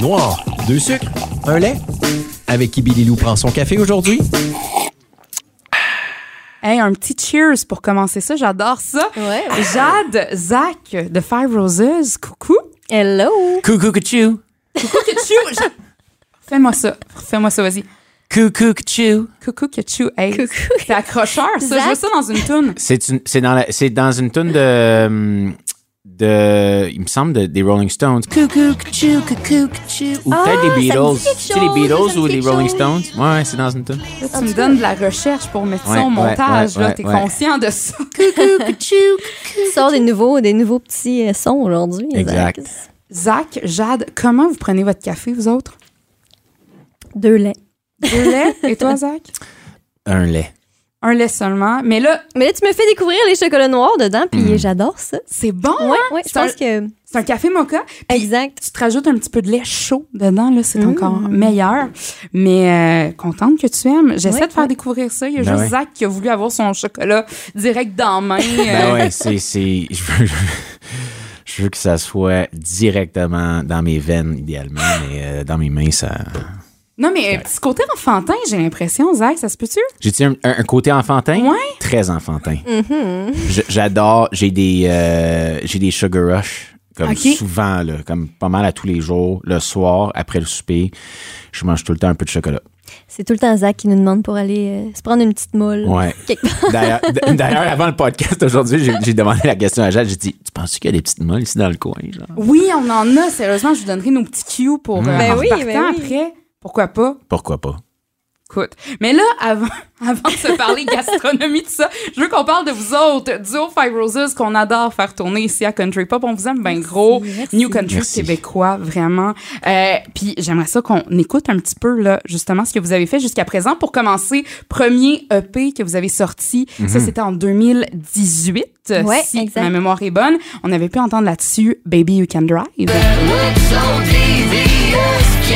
Noir, deux sucres, un lait. Avec qui Billy Lou prend son café aujourd'hui? Hey, un petit cheers pour commencer ça. J'adore ça. Ouais. Jade, Zach de Five Roses, coucou. Hello. Coucou. Coucou, Ketchou. Je- Fais-moi ça. Fais-moi ça, vas-y. Coucou Kachou. Coucou, Ketchou. Hey, Coucou. c'est accrocheur, ça. Zach. Je veux ça dans une toune. C'est une, c'est dans la, c'est dans une tune de, de, il me semble de- des Rolling Stones. Coucou, coucou, coucou, coucou. Ou Ah, peut-être des Beatles. Tu sais, les ça Beatles ou les Rolling chose. Stones? Ouais, ouais, c'est dans une tune. Là, tu me donnes de la recherche pour mettre Ouais, ça au montage. ouais, là, ouais, t'es ouais. conscient de ça. Tu sors des nouveaux, des nouveaux petits euh, sons aujourd'hui. Exact. Zach. Zach, Jade, comment vous prenez votre café, vous autres? Deux laits. Deux laits. Et toi, Zach? Un lait. Un lait seulement. Mais là, Mais là, tu me fais découvrir les chocolats noirs dedans, puis j'adore ça. c'est bon. Ouais, hein? ouais, je C'est un- pense que. C'est un café mocha. Exact. tu te rajoutes un petit peu de lait chaud dedans, là, c'est Mm. encore meilleur. Mais euh, contente que tu aimes. J'essaie Ouais, de faire ouais. découvrir ça. Il y a Ben juste ouais. Zach qui a voulu avoir son chocolat direct dans la main. Ben euh, ouais, c'est, c'est, je veux, je veux que ça soit directement dans mes veines, idéalement, mais euh, dans mes mains, ça. Non, mais euh, petit côté enfantin, j'ai l'impression, Zach, ça se peut-tu? J'ai-tu un, un- un côté enfantin? Ouais. Très enfantin. Mhm. Je- J'adore. J'ai des, euh, j'ai des sugar rush. Comme souvent, là, comme pas mal à tous les jours, le soir, après le souper, je mange tout le temps un peu de chocolat. C'est tout le temps Zach qui nous demande pour aller euh, se prendre une petite molle. Ouais. D'ailleurs, avant le podcast aujourd'hui, j'ai j'ai demandé la question à Jade. J'ai dit Tu penses qu'il y a des petites molles ici dans le coin? Genre? Oui, on en a. Sérieusement, je vous donnerai nos petits cues pour euh, Ben en oui, repartant ben oui. après. Pourquoi pas? Pourquoi pas? Écoute. Mais là, avant, avant de se parler gastronomie, tout ça, je veux qu'on parle de vous autres. Duo Five Roses qu'on adore faire tourner ici à Country Pop. On vous aime bien gros. merci. New Country Merci. québécois, vraiment. Euh, Puis j'aimerais ça qu'on écoute un petit peu, là, justement, ce que vous avez fait jusqu'à présent. Pour commencer, premier EP que vous avez sorti, ça c'était en 2018. Ouais, si exact. ma mémoire est bonne. On avait pu entendre là-dessus Baby You Can Drive. So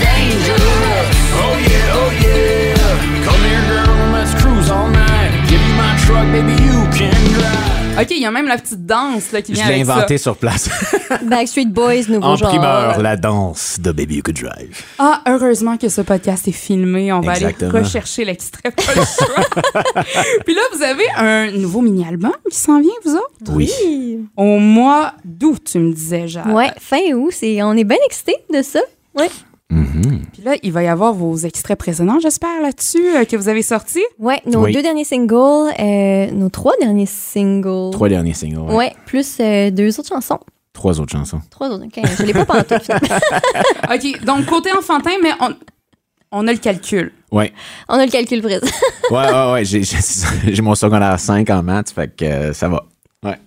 dangerous. Oh yeah, oh yeah. Come here, girl, let's cruise all night. Give you my truck, baby, you can drive. OK, il y a même la petite danse là, qui Je vient l'ai avec ça. inventé sur place. Backstreet Boys, nouveau en genre. primeur, la danse de Baby You Could Drive. Ah, heureusement que ce podcast est filmé. On va Exactement. aller rechercher l'extrait. Puis là, vous avez un nouveau mini-album qui s'en vient, vous autres? Oui. Oui. Au mois d'août, tu me disais, Jade. Ouais, fin août, c'est, on est bien excités de ça. Ouais. Mhm. Puis là, il va y avoir vos extraits précédents, j'espère, là-dessus, euh, que vous avez sortis. Ouais, nos Oui. deux derniers singles, euh, nos trois derniers singles. Trois derniers singles. ouais. Ouais, plus euh, deux autres chansons. Trois autres chansons. Trois autres. ok, Je l'ai pas pantoute. finalement. OK, donc côté enfantin, mais on, on a le calcul. Ouais. On a le calcul présent. Ouais, ouais, ouais. J'ai, mon secondaire 5 en maths, fait que euh, ça va. Ouais.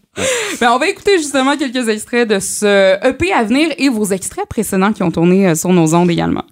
Ben, on va écouter justement quelques extraits de ce EP à venir et vos extraits précédents qui ont tourné euh, sur nos ondes également.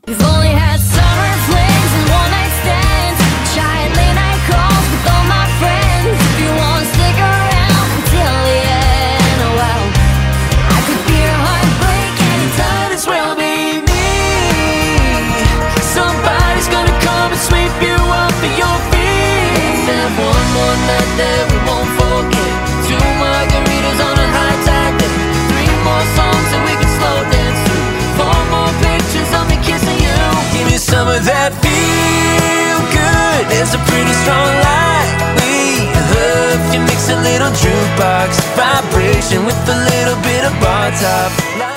There's a pretty strong light. We love you mix a little jukebox vibration with a little bit of bar top.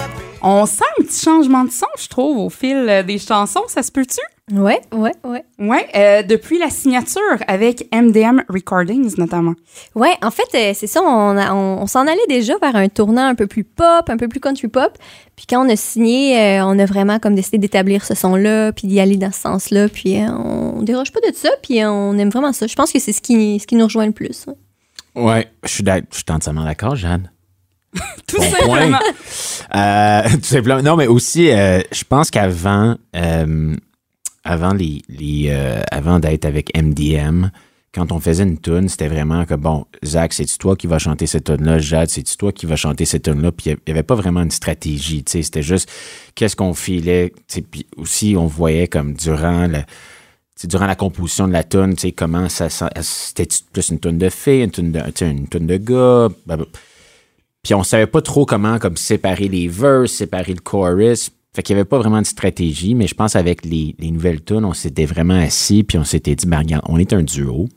On sent un petit changement de son, je trouve, au fil euh, des chansons. Ça se peut-tu? ouais, ouais, ouais. Ouais, euh, depuis la signature avec MDM Recordings notamment. Ouais, en fait, euh, c'est ça, on, a- on, on s'en allait déjà vers un tournant un peu plus pop, un peu plus country pop. Puis quand on a signé, euh, on a vraiment comme décidé d'établir ce son-là, puis d'y aller dans ce sens-là. Puis euh, on déroge pas de ça, puis on aime vraiment ça. Je pense que c'est ce qui, ce qui nous rejoint le plus. ouais. Ouais. Je suis, d'ac- je suis entièrement d'accord, Jeanne. Tout Bon simplement. Euh, tout simplement. Non, mais aussi, euh, je pense qu'avant, euh, avant les, les avant d'être avec MDM, quand on faisait une tune, c'était vraiment que bon, Zach, c'est toi qui vas chanter cette tune là, Jade, c'est toi qui vas chanter cette tune là, puis il y avait pas vraiment une stratégie, tu sais, c'était juste qu'est-ce qu'on filait, puis aussi on voyait comme durant le durant la composition de la tune, tu sais, comment ça, c'était plus une tune de filles, une tune de, une tune de gars? Puis on savait pas trop comment comme séparer les verses, séparer le chorus. Fait qu'il y avait pas vraiment de stratégie, mais je pense avec les, les nouvelles tunes, on s'était vraiment assis puis on s'était dit, ben regarde, on est un duo.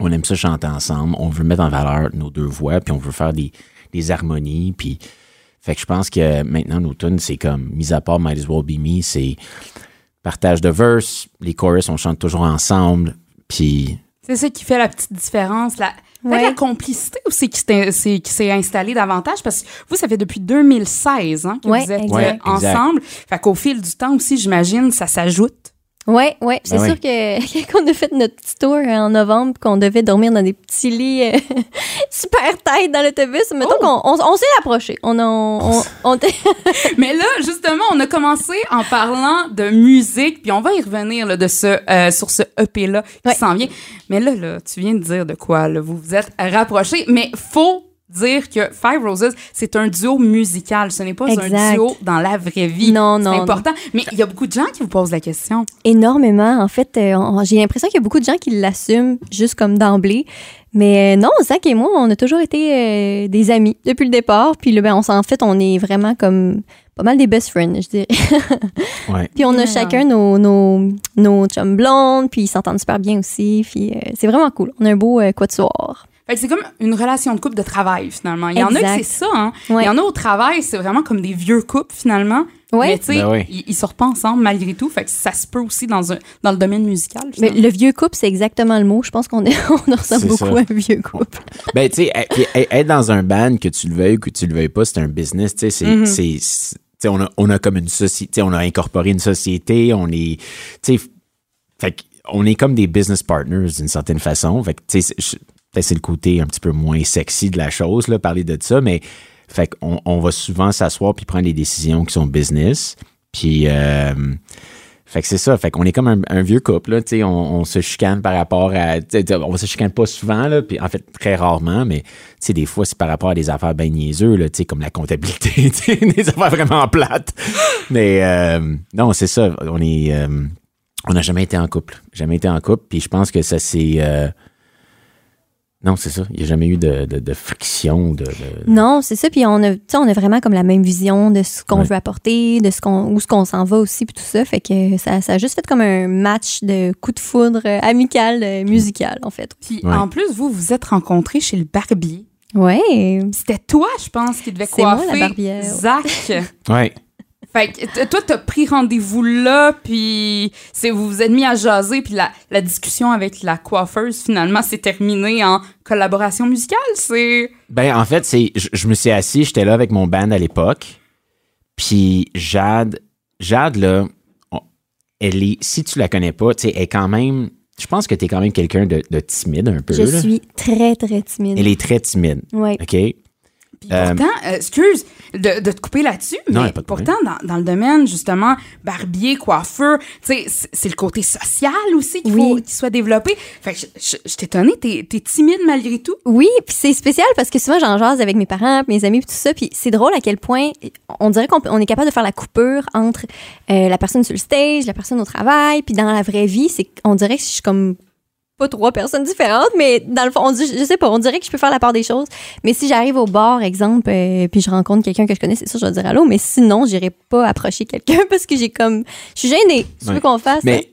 On aime ça chanter ensemble. On veut mettre en valeur nos deux voix, puis on veut faire des, des harmonies. Puis, fait que je pense que maintenant, nos tunes, c'est comme, mis à part Might as well be me, c'est partage de verse, les chorus, on chante toujours ensemble. Puis, C'est ça qui fait la petite différence. La, Ouais. la complicité aussi qui s'est, c'est- qui s'est installée davantage parce que vous, ça fait depuis 2016 hein, que Ouais, vous êtes exact. Ouais, exact. ensemble. Fait qu'au fil du temps aussi, j'imagine, ça s'ajoute. Ouais, ouais. C'est Ben sûr que quand on a fait notre petit tour en novembre, qu'on devait dormir dans des petits lits euh, super tight dans l'autobus, mettons Oh! qu'on on, on s'est approché. On, a- on, on, Mais là, justement, on a commencé en parlant de musique, puis on va y revenir là, de ce, euh, sur ce EP-là qui Ouais. s'en vient. Mais là, là, tu viens de dire de quoi, là, vous vous êtes rapprochés, mais faut dire que Five Roses, c'est un duo musical. Ce n'est pas un duo dans la vraie vie. Non, C'est non, important. Mais il y a beaucoup de gens qui vous posent la question. énormément. En fait, euh, j'ai l'impression qu'il y a beaucoup de gens qui l'assument juste comme d'emblée. Mais euh, non, Zach et moi, on a toujours été euh, des amis depuis le départ. Puis là, ben, on s'en fait, on est vraiment comme pas mal des best friends, je dirais. ouais. Puis on a chacun nos, nos, nos chums blondes, puis ils s'entendent super bien aussi. Puis euh, c'est vraiment cool. On a un beau euh, quatuor. Fait que c'est comme une relation de couple de travail, finalement. Il y en a que c'est ça, hein. Ouais. Il y en a au travail, c'est vraiment comme des vieux couples, finalement. Ouais. Mais tu sais, Ben ouais. ils, ils sortent pas ensemble malgré tout. Fait que ça se peut aussi dans, un, dans le domaine musical. Mais le vieux couple, c'est exactement le mot. Je pense qu'on est, on ressemble beaucoup ça. à un vieux couple. Ben, tu sais, être- dans un band, que tu le veuilles ou que tu le veuilles pas, c'est un business, tu sais, c'est, Mhm. sais, on a, on a comme une société, on a incorporé une société, on est, tu sais, fait que on est comme des business partners d'une certaine façon. Fait que, tu sais, c'est- le côté un petit peu moins sexy de la chose, là, parler de ça, mais fait qu'on on va souvent s'asseoir puis prendre des décisions qui sont business. Puis, euh, fait que c'est ça. Fait qu'on est comme un, vieux couple, là, on, on se chicane par rapport à, on se chicane pas souvent, là, puis en fait, très rarement, mais, des fois, c'est par rapport à des affaires bien niaiseux, là, comme la comptabilité, des affaires vraiment plates. Mais, euh, non, c'est ça, on est, euh, on n'a jamais été en couple. Jamais été en couple, puis je pense que ça, euh, non, c'est ça. Il n'y a jamais eu de, de, de friction, de, de- Non, c'est ça. Puis on a, tu sais, on a vraiment comme la même vision de ce qu'on Ouais. veut apporter, de ce qu'on, où ce qu'on s'en va aussi, puis tout ça. Fait que ça, ça a juste fait comme un match de coup de foudre amical, euh, musical, en fait. Puis Ouais. en plus, vous vous êtes rencontrés chez le barbier. Ouais. C'était toi, je pense, qui devait C'est moi, coiffer la barbière. Zach. Ouais. Fait que toi, t'as pris rendez-vous là, puis c'est vous vous êtes mis à jaser, puis la, la discussion avec la coiffeuse, finalement, s'est terminée en collaboration musicale. C'est... Ben, en fait, c'est, je, je me suis assis, j'étais là avec mon band à l'époque. Puis Jade, Jade, là, on- elle est, si tu la connais pas, tu sais, elle est quand même, je pense que tu es quand même quelqu'un de, de timide un peu. Je là. suis très, très timide. Elle est très timide. Ouais. OK? Puis Euh, pourtant, euh, excuse de, de te couper là-dessus, mais a pas de pourtant, dans, dans le domaine, justement, barbier, coiffeur, tu sais, c'est le côté social aussi qu'il Oui. faut qu'il soit développé. Fait que je, je, je t'ai étonnée, t'es t'es timide malgré tout. Oui, puis c'est spécial parce que souvent j'en jase avec mes parents, mes amis, puis tout ça, puis c'est drôle à quel point on dirait qu'on peut- on est capable de faire la coupure entre euh, la personne sur le stage, la personne au travail, puis dans la vraie vie, c'est on dirait que je suis comme pas trois personnes différentes, mais dans le fond, on je sais pas, on dirait que je peux faire la part des choses. Mais si j'arrive au bar, exemple, euh, puis je rencontre quelqu'un que je connais, c'est sûr, je vais dire allô, mais sinon, j'irai pas approcher quelqu'un parce que j'ai comme, je suis gênée. Tu veux Ouais. qu'on fasse? Mais,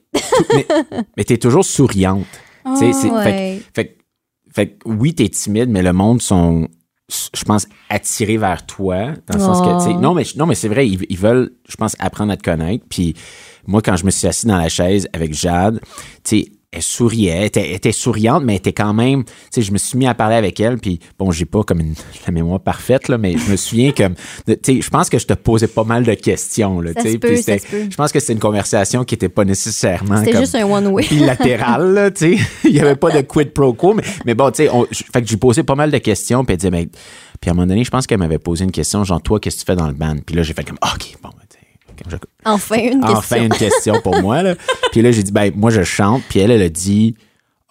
mais, mais t'es toujours souriante. Ah, fait, ouais. fait, que- fait oui, t'es timide, mais le monde sont, je pense, attirés vers toi. Dans le sens que, Oh. non, mais, non, mais c'est vrai, ils, ils veulent, je pense, apprendre à te connaître. Puis moi, quand je me suis assis dans la chaise avec Jade, tu sais, elle souriait, elle était, était souriante, mais elle était quand même, tu sais, je me suis mis à parler avec elle, puis bon, j'ai pas comme une, la mémoire parfaite, là, mais je me souviens de- tu sais, je pense que je te posais pas mal de questions, là, tu sais, je pense que c'était une conversation qui était pas nécessairement C'était juste un one-way. bilatéral, là, tu sais. Il y avait pas de quid pro quo, mais, mais bon, tu sais, fait que j'ai posé pas mal de questions, puis elle disait, mais, puis à un moment donné, je pense qu'elle m'avait posé une question, genre, toi, qu'est-ce que tu fais dans le band? Puis là, j'ai fait comme, OK, bon, ben, tu sais, comme je- Enfin, une question. enfin une question pour moi, là. Puis là, j'ai dit, ben, moi, je chante, puis elle, elle a dit,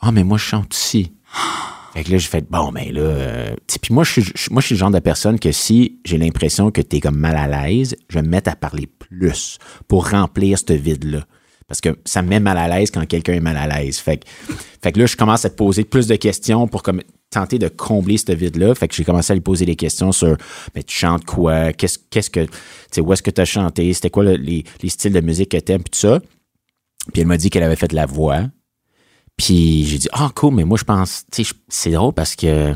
ah, mais moi, je chante aussi. Fait que là, j'ai fait, bon, ben là, euh, puis moi, je suis, je- moi, je suis le genre de personne que si j'ai l'impression que t'es comme mal à l'aise, je vais me mettre à parler plus pour remplir ce vide-là. Parce que ça me met mal à l'aise quand quelqu'un est mal à l'aise. Fait que, fait que là, je commence à te poser plus de questions pour comme tenter de combler ce vide-là. Fait que j'ai commencé à lui poser des questions sur mais tu chantes quoi? Qu'est-ce, qu'est-ce que. Tu sais, où est-ce que tu as chanté? C'était quoi le- les, les styles de musique que t'aimes? Puis tout ça. Puis elle m'a dit qu'elle avait fait de la voix. Puis j'ai dit, ah, cool, mais moi, je pense, tu sais, c'est drôle parce que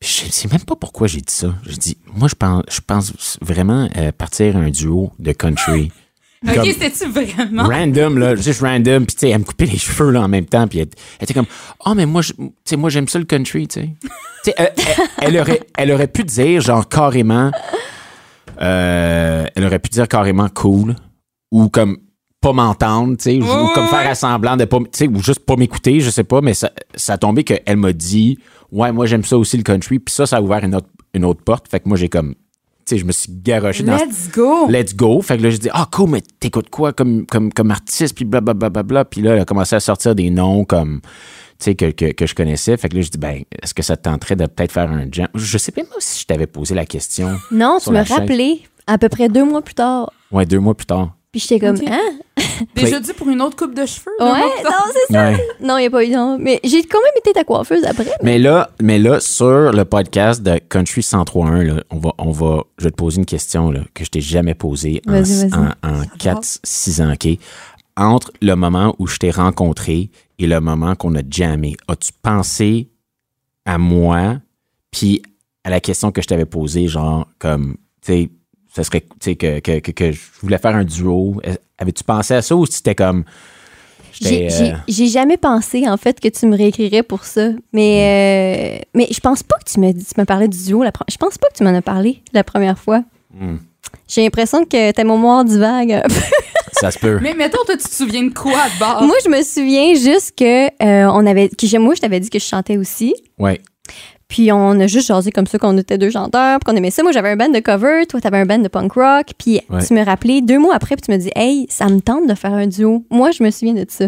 je sais même pas pourquoi j'ai dit ça. J'ai dit, moi, je pense, je pense vraiment euh, partir un duo de country. OK, c'était-tu vraiment? random, là, juste random. Puis, tu sais, elle me coupait les cheveux, là, en même temps. Puis, elle, elle était comme, oh, mais moi, tu sais, moi, j'aime ça le country, tu sais. Tu sais, elle, aurait, elle aurait pu dire, genre, carrément, euh, elle aurait pu dire carrément cool ou comme pas m'entendre, tu sais, ou, comme faire ouais. assemblant de pas, m- tu sais, ou juste pas m'écouter, je sais pas, mais ça, ça a tombé qu'elle m'a dit, ouais, moi, j'aime ça aussi le country. Puis ça, ça a ouvert une autre, une autre porte. Fait que moi, j'ai comme, sais, je me suis garoché dans Let's go! Let's go. Fait que là, j'ai dit, ah, cool, mais t'écoutes quoi comme, comme, comme artiste, puis blablabla. Bla, bla, bla. Puis là, elle a commencé à sortir des noms comme, tu sais, que, que, que je connaissais. Fait que là, j'ai dit, ben, est-ce que ça te tenterait de peut-être faire un jam? Je sais même pas si je t'avais posé la question. Non, tu me rappelais à peu près deux mois plus tard. Ouais, deux mois plus tard. Puis j'étais comme, hein? Déjà dit pour une autre coupe de cheveux? Ouais, non, c'est ça. Ouais. Non, il n'y a pas eu non. Mais j'ai quand même été ta coiffeuse après. Mais là, mais là, sur le podcast de Country 103.1, là, on va, on va, je vais te poser une question, là, que je t'ai jamais posée en, en, en 4, 6 ans, OK? Entre le moment où je t'ai rencontré et le moment qu'on a jammé, as-tu pensé à moi, puis à la question que je t'avais posée, genre, comme, tu sais, ça serait, tu sais, que, que, que, que je voulais faire un duo. Avais-tu pensé à ça ou c'était comme. J'ai euh, j'ai jamais pensé, en fait, que tu me réécrirais pour ça. Mais, euh, mais je pense pas que tu me, tu me parlais du duo. La, je pense pas que tu m'en as parlé la première fois. Hmm. J'ai l'impression que ta mémoire divague. ça se peut. Mais mettons, toi, tu te souviens de quoi de bord? Moi, je me souviens juste que euh, on avait, que j'ai- moi, je t'avais dit que je chantais aussi. Ouais. Puis on a juste jasé comme ça qu'on était deux chanteurs, puis qu'on aimait ça. Moi, j'avais un band de cover, toi, t'avais un band de punk rock. Puis Ouais. tu me rappelais deux mois après, puis tu me dis, hey, ça me tente de faire un duo. Moi, je me souviens de ça.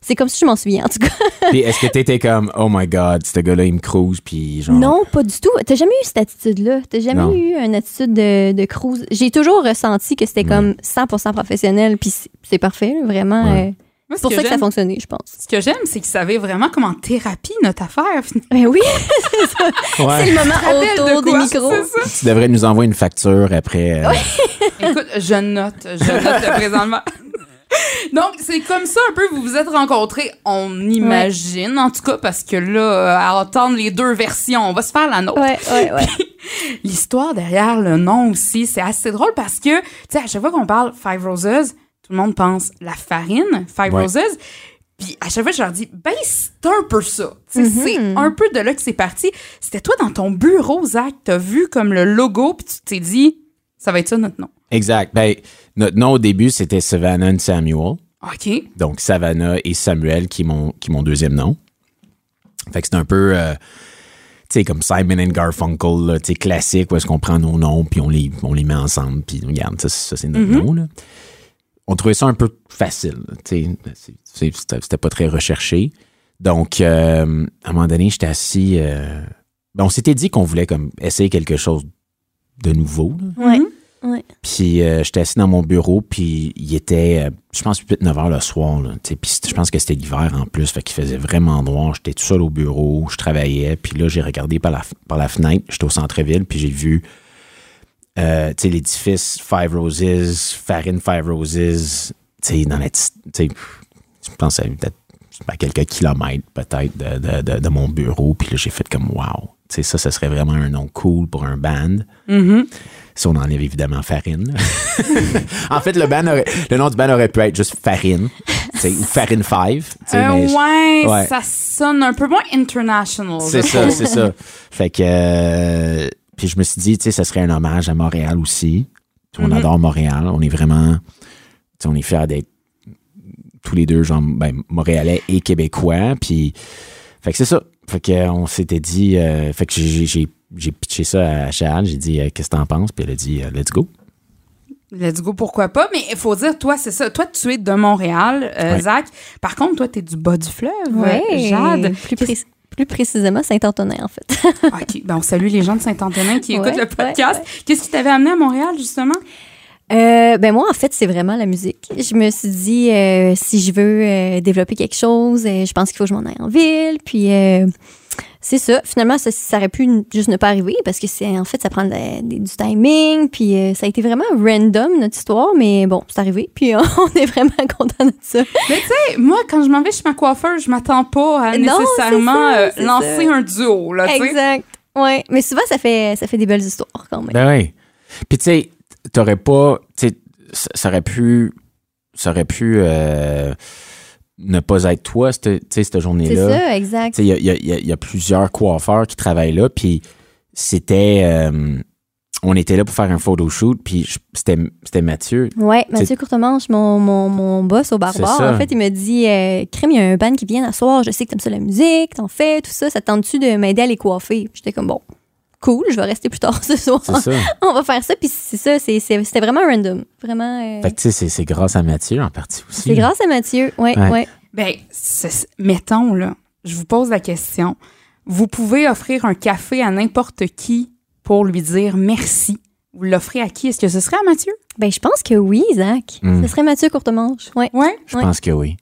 C'est comme si je m'en souviens, en tout cas. Puis est-ce que t'étais comme, oh my god, ce gars-là, il me cruise, puis genre. Non, pas du tout. T'as jamais eu cette attitude-là? T'as jamais Non. eu une attitude de, de cruise? J'ai toujours ressenti que c'était comme 100% professionnel, puis c'est- parfait, vraiment. Ouais. euh, c'est pour que ça que ça j'aime- fonctionnait, je pense. Ce que j'aime, c'est qu'il savait vraiment comme en thérapie notre affaire. Ben oui, Ouais. c'est le moment Rappelle de autour des micros. Tu devrais nous envoyer une facture après. euh, Écoute, je note, je note présentement. Donc, c'est comme ça un peu, vous vous êtes rencontrés, on imagine, en tout cas, parce que là, euh, à entendre les deux versions, on va se faire la nôtre. Ouais, ouais, ouais. L'histoire derrière le nom aussi, c'est assez drôle parce que, tu sais, à chaque fois qu'on parle Five Roses, tout le monde pense la farine, Five Ouais. Roses. Puis à chaque fois, je leur dis, ben, c'est un peu ça. Sais, C'est Mhm. un peu de là que c'est parti. C'était toi dans ton bureau, Zach, t'as vu comme le logo, puis tu t'es dit, ça va être ça notre nom. Exact. Ben, notre nom au début, c'était Savannah and Samuel. OK. Donc, Savannah et Samuel, qui est mon, qui est mon deuxième nom. Fait que c'est un peu, euh, tu sais, comme Simon and Garfunkel, là, tu sais, classique, où est-ce qu'on prend nos noms, puis on les, on les met ensemble, puis regarde, ça, ça, c'est notre nom, là. On trouvait ça un peu facile, c'était pas très recherché. Donc, euh, à un moment donné, j'étais assis, euh, ben, on s'était dit qu'on voulait comme essayer quelque chose de nouveau, là. Ouais. Ouais. Puis euh, j'étais assis dans mon bureau, puis il était, euh, je pense, 8-9 heures le soir. Là, tu sais, puis je pense que c'était l'hiver en plus, fait qu'il faisait vraiment noir. J'étais tout seul au bureau, je travaillais, puis là, j'ai regardé par la, par la fenêtre, j'étais au centre-ville, puis j'ai vu euh, tu sais, l'édifice Five Roses, Farine Five Roses, tu sais, dans la petite- je pense à peut-être à quelques kilomètres peut-être de, de, de- de mon bureau, puis là, j'ai fait comme wow. Tu sais, ça, ça serait vraiment un nom cool pour un band. Si on enlève évidemment Farine. en fait, le, band aurait- le nom du band aurait pu être juste Farine, ou Farine 5. tu sais, Euh, mais ouais, ouais. ça sonne un peu moins international. c'est ça, c'est ça. Fait que. euh, puis je me suis dit, tu sais, ça serait un hommage à Montréal aussi. On Mhm. adore Montréal. On est vraiment. Tu sais, on est fiers d'être tous les deux, genre, ben, Montréalais et Québécois. Puis. Fait que c'est ça. Fait que euh, on s'était dit. euh, fait que j'ai- j'ai j'ai pitché ça à Charles. J'ai dit, euh, qu'est-ce que t'en penses? Puis elle a dit, euh, let's go. Let's go, pourquoi pas? Mais il faut dire, toi, c'est ça. Toi, tu es de Montréal, euh, Ouais. Zach. Par contre, toi, tu es du bas du fleuve, Ouais. euh, Jade. Plus, pré- plus précisément, Saint-Antonin, en fait. OK, ben on salue les gens de Saint-Antonin qui Ouais, écoutent le podcast. ouais, Qu'est-ce qui t'avait amené à Montréal, justement? Euh, ben moi, en fait, c'est vraiment la musique. Je me suis dit, euh, si je veux euh, développer quelque chose, je pense qu'il faut que je m'en aille en ville. Puis c'est ça. Finalement, ça, ça aurait pu juste ne pas arriver parce que c'est en fait, ça prend de- de- du timing. Puis euh, ça a été vraiment random notre histoire, mais bon, c'est arrivé. Puis on est vraiment content de ça. Mais tu sais, moi, quand je m'en vais chez ma coiffeuse, je m'attends pas à Non, nécessairement ça, euh, lancer ça. un duo, là, tu sais. Exact. Ouais, mais souvent ça fait ça fait des belles histoires quand même. Ben oui. Puis tu sais, t'aurais pas, tu sais, ça ça aurait pu, ça aurait pu euh, ne pas être toi, cette, tu sais, cette c'est journée-là. ça, exact. Il y a, y a- il y a- il y a plusieurs coiffeurs qui travaillent là, puis c'était, euh, on était là pour faire un photoshoot, puis je- c'était, Mathieu. Ouais, Mathieu Courtemanche, mon, mon, mon boss au barbare, en fait, il me dit euh, Crème, il y a un band qui vient d'asseoir, je sais que t'aimes ça la musique, t'en fais, tout ça, ça te tente-tu de m'aider à les coiffer? J'étais comme bon, cool, je vais rester plus tard ce soir. Ça. On va faire ça, puis c'est ça, c'est- c'est- c'était vraiment random. Vraiment. euh, Fait que tu sais, c'est, c'est grâce à Mathieu en partie aussi. c'est grâce à Mathieu, ouais, Ouais. ouais. Ben, mettons, là, je vous pose la question. Vous pouvez offrir un café à n'importe qui pour lui dire merci. Vous l'offrez à qui? Est-ce que ce serait à Mathieu? Ben, je pense que oui, Zach. Mm. Ce serait Mathieu Courtemanche, ouais. Ouais? Je Ouais. pense que oui.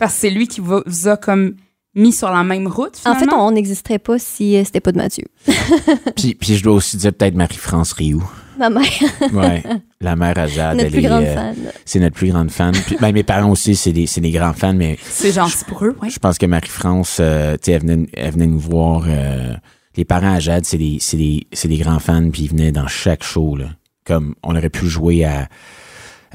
Parce que c'est lui qui vous a comme mis sur la même route, En fait, on n'existerait pas si euh, c'était pas de Mathieu. Puis, puis je dois aussi dire peut-être Marie-France Rioux. Ma mère, Ouais. La mère à Jade, notre elle plus est, grande euh, fan. c'est notre plus grande fan. Puis, ben, mes parents aussi, c'est des, c'est des grands fans, mais C'est gentil pour eux, ouais. je pense que Marie-France, euh, tu sais, elle venait, elle venait nous voir. euh, les parents à Jade, c'est des, c'est des, c'est des grands fans, puis ils venaient dans chaque show, là. Comme on aurait pu jouer à,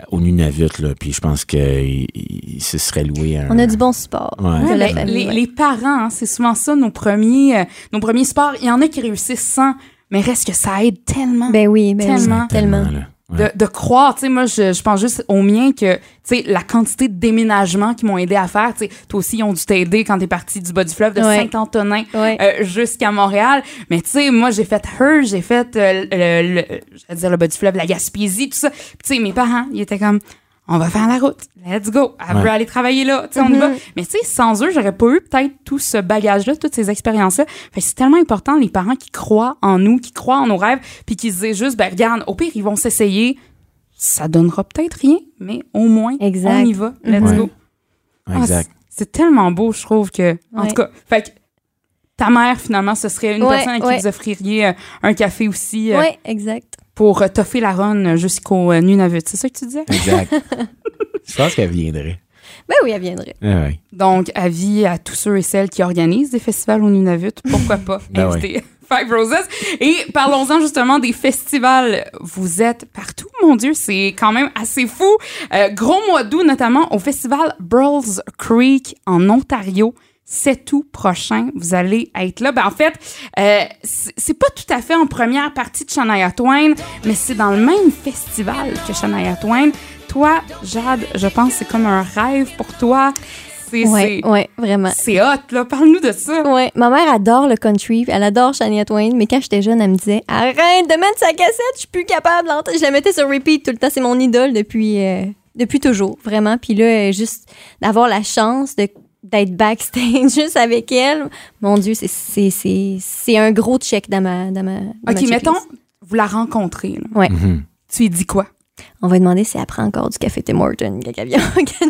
au Nunavut, là, puis je pense qu'il il se serait loué un. On a du bon. Ouais. Ouais, ben, les, ouais. les parents, hein, c'est souvent ça, nos premiers, euh, nos premiers sports. Il y en a qui réussissent sans, mais reste que ça aide tellement Ben oui, ben oui, Tellement. tellement. Ouais. de, de croire. Tu sais, moi, je, je pense juste aux miens que, tu sais, la quantité de déménagements qui m'ont aidé à faire. Tu sais, toi aussi, ils ont dû t'aider quand t'es parti du bas du fleuve de Ouais. Saint-Antonin Ouais. euh, jusqu'à Montréal. Mais tu sais, moi, j'ai fait Her, j'ai fait euh, le, le, j'allais dire le bas du fleuve, la Gaspésie, tout ça. Tu sais, mes parents, ils étaient comme, on va faire la route, let's go. Elle Ouais. veut aller travailler là, tu sais, on y va. Mais tu sais, sans eux, j'aurais pas eu peut-être tout ce bagage-là, toutes ces expériences-là. Fait que c'est tellement important, les parents qui croient en nous, qui croient en nos rêves, puis qui se disent juste, ben regarde, au pire, ils vont s'essayer. Ça donnera peut-être rien, mais au moins, Exact. on y va, let's Ouais. go. Ah, Exact. c'est- c'est tellement beau, je trouve que. En Ouais. tout cas, fait que ta mère, finalement, ce serait une Ouais, personne à qui ouais. vous offririez euh, un café aussi euh, Ouais, exact. Pour euh, toffer la run jusqu'au euh, Nunavut. C'est ça que tu disais? Exact. je pense qu'elle viendrait. Ben oui, elle viendrait. Ah ouais. Donc, avis à tous ceux et celles qui organisent des festivals au Nunavut, pourquoi pas Ben inviter Five Roses. Et parlons-en justement des festivals. Vous êtes partout, mon Dieu, c'est quand même assez fou. Euh, gros mois d'août, notamment au festival Burls Creek en Ontario. 7 août prochain, vous allez être là. Ben, en fait, euh, c'est c'est pas tout à fait en première partie de Shania Twain, mais c'est dans le même festival que Shania Twain. Toi, Jade, je pense que c'est comme un rêve pour toi. C'est Ouais, c'est- ouais, vraiment. c'est hot, là. Parle-nous de ça. Ouais, ma mère adore le country, elle adore Shania Twain, mais quand j'étais jeune, elle me disait arrête de mettre sa cassette, je suis plus capable. d'entendre. Je la mettais sur repeat tout le temps, c'est mon idole depuis euh, depuis toujours, vraiment. Puis là, juste d'avoir la chance de d'être backstage juste avec elle, mon Dieu, c'est c'est c'est c'est un gros check dans ma dans ma. dans OK, mettons, vous la rencontrez. là. Ouais. Mhm. Tu lui dis quoi? On va demander si elle prend encore du café Tim Hortons.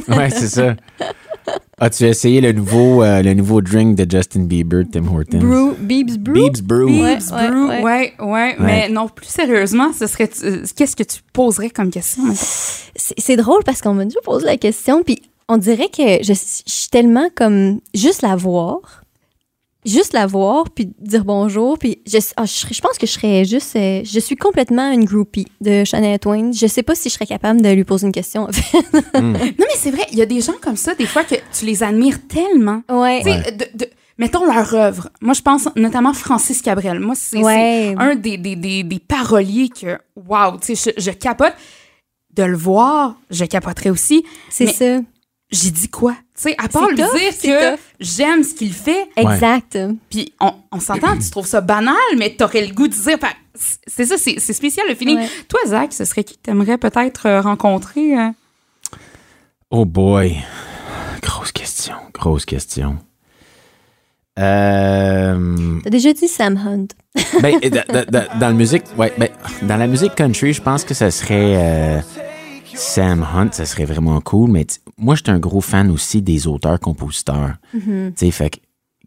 Ouais, c'est ça. As-tu essayé le nouveau, euh, le nouveau drink de Justin Bieber, Tim Hortons? Brew, Beebs Brew? Beebs Brew. Ouais, Brew, ouais. ouais, ouais, Mais non, plus sérieusement, ce serait. euh, Qu'est-ce que tu poserais comme question? c'est drôle parce qu'on m'a déjà posé la question, puis on dirait que je, je suis tellement comme juste la voir, juste la voir, puis dire bonjour, puis je, ah, je, serais- je pense que je serais juste, euh, je suis complètement une groupie de Shania Twain. Je sais pas si je serais capable de lui poser une question. En fait. Non, mais c'est vrai, il y a des gens comme ça, des fois, que tu les admires tellement. Ouais. Tu sais, de- de- mettons leur œuvre. Moi, je pense notamment Francis Cabrel. Moi, c'est Ouais. un des, des, des, des paroliers que, waouh, tu sais, je, je capote. De le voir, je capoterais aussi. C'est ça. J'ai dit quoi? Tu sais, à part lui tough, dire que j'aime ce qu'il fait, Exact. Puis on, on s'entend, tu trouves ça banal, mais t'aurais le goût de dire. C'est ça, c'est spécial le feeling. Ouais. Toi, Zach, ce serait qui que t'aimerais peut-être euh, rencontrer? euh? Oh boy. Grosse question, grosse question. Euh, T'as déjà dit Sam Hunt. Ben, dans, dans- la musique, ouais, ben, dans la musique country, je pense que ça serait euh, Sam Hunt, ça serait vraiment cool. Mais moi, j'étais un gros fan aussi des auteurs-compositeurs. Sais, fait que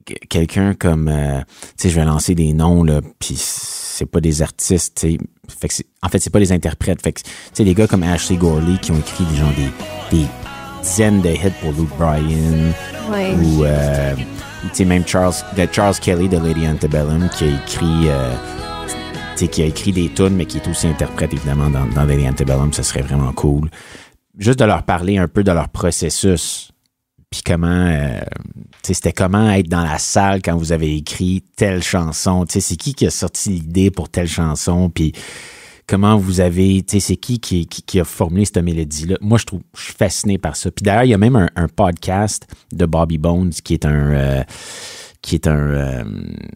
que- quelqu'un comme, euh, je vais lancer des noms là, puis c'est pas des artistes. Fait que c'est- en fait, c'est pas des interprètes. Fait que, des gars comme Ashley Gorley qui ont écrit des gens des, des dizaines de hits pour Luke Bryan Ouais. ou euh, même Charles de Charles Kelly de Lady Antebellum qui a écrit euh, sais, qui a écrit des tunes mais qui est aussi interprète évidemment dans, dans Lady Antebellum ça serait vraiment cool juste de leur parler un peu de leur processus puis comment euh, tu sais, c'était comment être dans la salle quand vous avez écrit telle chanson tu sais c'est qui qui a sorti l'idée pour telle chanson puis comment vous avez, tu sais, c'est qui qui, a formulé cette mélodie-là. Moi, je trouve, je suis fasciné par ça. Puis d'ailleurs, il y a même un, un podcast de Bobby Bones qui est un, euh, qui est un, euh,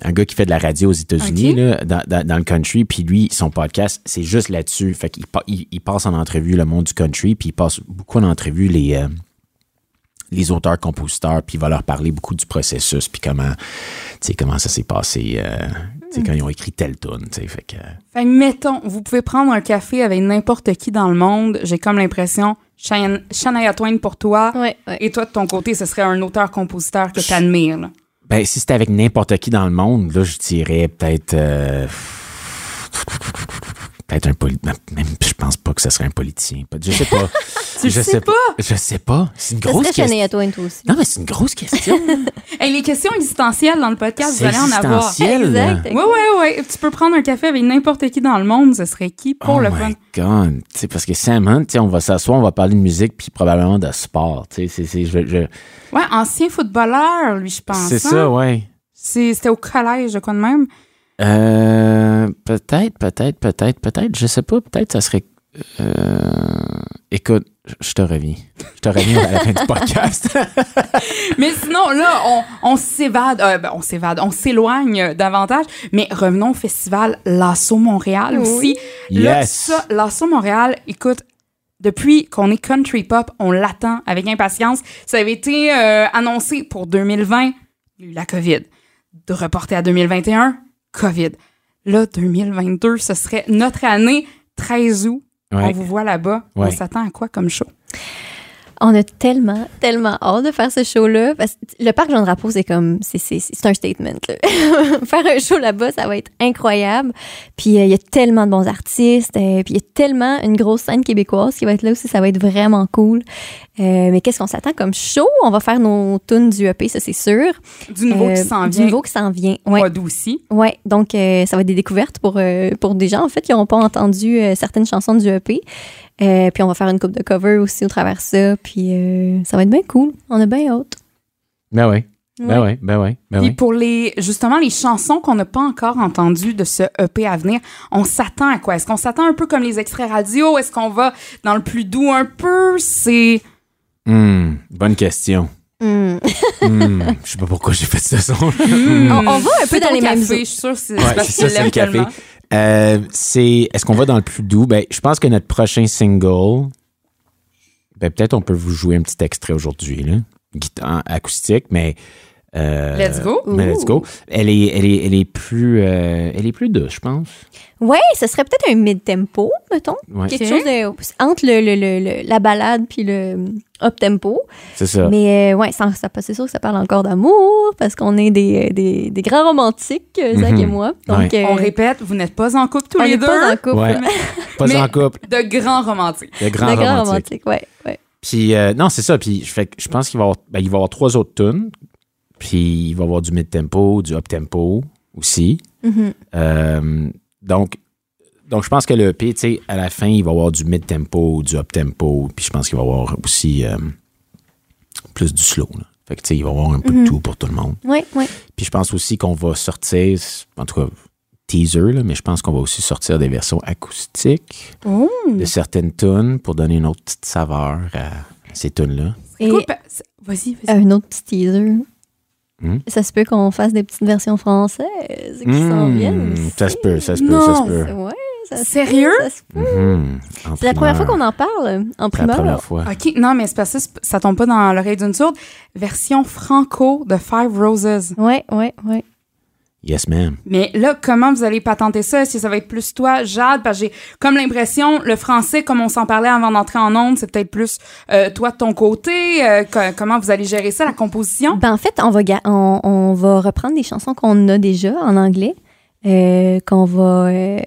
un gars qui fait de la radio aux États-Unis, dans, dans, dans le country. Puis lui, son podcast, c'est juste là-dessus. Fait qu'il pa- il, il passe en entrevue le monde du country, puis il passe beaucoup en entrevue les, euh, les auteurs, compositeurs, puis il va leur parler beaucoup du processus, puis comment, tu sais, comment ça s'est passé, euh, tu sais, quand ils ont écrit telle tune, tu sais, fait que... Fait que, mettons, vous pouvez prendre un café avec n'importe qui dans le monde. J'ai comme l'impression, Shania Shania Twain pour toi. Ouais, ouais. Et toi, de ton côté, ce serait un auteur-compositeur que tu admires. Ben, si c'était avec n'importe qui dans le monde, là, je dirais peut-être. euh, peut-être un politicien. Même, je pense pas que ce serait un politicien. Je sais pas. Tu je le sais pas? Je sais pas. C'est une grosse question. Toi aussi. Non, mais c'est une grosse question. Hey, les questions existentielles dans le podcast, vous allez en avoir. Exact. Oui, oui, oui. Tu peux prendre un café avec n'importe qui dans le monde. Ce serait qui pour oh le my fun? God. Sais, parce que Sam Hunt, tu sais, on va s'asseoir, on va parler de musique, puis probablement de sport. Tu sais, c'est- c'est- je- je- Ouais, ancien footballeur, lui, je pense. c'est hein? ça, ouais. C'est- C'était au collège, je crois de même. Euh, peut-être, peut-être, peut-être, peut-être. Je sais pas. Peut-être ça serait. euh, écoute, je te reviens. Je te reviens à la fin du podcast. Mais sinon, là, on, on s'évade, euh, ben, on s'évade, on s'éloigne davantage. Mais revenons au festival Lasso Montréal Oui. aussi. Là, Yes. ça, Lasso Montréal, écoute, depuis qu'on est country pop, on l'attend avec impatience. Ça avait été euh, annoncé pour 2020, il y a eu la COVID. De reporter à 2021, COVID. Là, 2022, ce serait notre année, 13 août. On vous voit là-bas. On s'attend à quoi comme show? On a tellement, tellement hâte de faire ce show-là. Le parc Jean-Drapeau, c'est comme, c'est, un statement. là. faire un show là-bas, ça va être incroyable. Puis euh, il y a tellement de bons artistes. euh, puis il y a tellement une grosse scène québécoise qui va être là aussi. Ça va être vraiment cool. Euh, mais qu'est-ce qu'on s'attend comme show? On va faire nos tunes du EP, ça c'est sûr. Du nouveau qui s'en Du vient. nouveau qui s'en vient. Ouais. aussi. Ouais, donc ça va être des découvertes pour, pour des gens en fait qui n'ont pas entendu certaines chansons du EP. Euh, puis on va faire une coupe de cover aussi au travers de ça. Puis euh, ça va être bien cool. On a bien hâte. Ben oui. Ben Ouais. oui, ben oui, ben Puis pour les justement les chansons qu'on n'a pas encore entendues de ce EP à venir, on s'attend à quoi? Est-ce qu'on s'attend un peu comme les extraits radio? Est-ce qu'on va dans le plus doux un peu? C'est Hmm, bonne question. Hmm. Hmm, je sais pas pourquoi j'ai fait ce son. On, on va un peu dans les mêmes café, je suis sûre que c'est Ouais, parce c'est qu'il ça, c'est le café. Euh, c'est, est-ce qu'on va dans le plus doux? Ben, je pense que notre prochain single, ben, peut-être on peut vous jouer un petit extrait aujourd'hui, là. Guitare acoustique, mais. Euh, Let's go. mais let's go. Elle est, elle est, elle est plus, euh, elle est plus douce, je pense. Ouais, ce serait peut-être un mid-tempo, mettons. Ouais, Quelque chose de- entre le, le- le- le- la balade puis le up-tempo. c'est ça. Mais euh, ouais, ça, ça- c'est sûr que ça parle encore d'amour parce qu'on est des, des, des grands romantiques, euh, Zach Mhm. et moi. Donc, Ouais. euh, On répète, vous n'êtes pas en couple tous on les deux. pas en couple. Ouais. Pas mais- en couple. De grands romantiques. Le grand Des grands romantique. romantiques, ouais. ouais. Puis, euh, non, c'est ça. Puis, je, fais, que je pense qu'il va y avoir, ben, il va y avoir trois autres tunes. Puis, il va y avoir du mid-tempo, du up-tempo aussi. Mhm. Euh, donc, donc, je pense que le EP, tu sais, à la fin, il va y avoir du mid-tempo, du up-tempo. Puis, je pense qu'il va y avoir aussi euh, plus du slow. là. Fait que, tu sais, il va y avoir un peu de tout pour tout le monde. Ouais, ouais. Puis, je pense aussi qu'on va sortir, en tout cas, teaser, là, mais je pense qu'on va aussi sortir des versions acoustiques Oh. de certaines tunes pour donner une autre petite saveur à ces tunes-là. Et Coupe- Vas-y, vas-y. un autre petit teaser. Hmm? Ça se peut qu'on fasse des petites versions françaises qui s'en Mmh, viennent. ça se peut, ça se peut, Non. ça se peut. Ouais, ça se Sérieux? peut, ça se peut. En C'est la première fois primeur. qu'on en parle en C'est la primeur. première fois. OK, non, mais c'est parce que ça, ça tombe pas dans l'oreille d'une sourde. Version franco de Five Roses. Ouais, ouais, ouais. Yes, ma'am. Mais là, comment vous allez patenter ça? Est-ce que ça va être plus toi, Jade? Parce que j'ai comme l'impression, le français, comme on s'en parlait avant d'entrer en onde, c'est peut-être plus euh, toi de ton côté. Euh, co- comment vous allez gérer ça, la composition? Ben, en fait, on va, ga- on, on va reprendre des chansons qu'on a déjà en anglais, euh, qu'on va euh,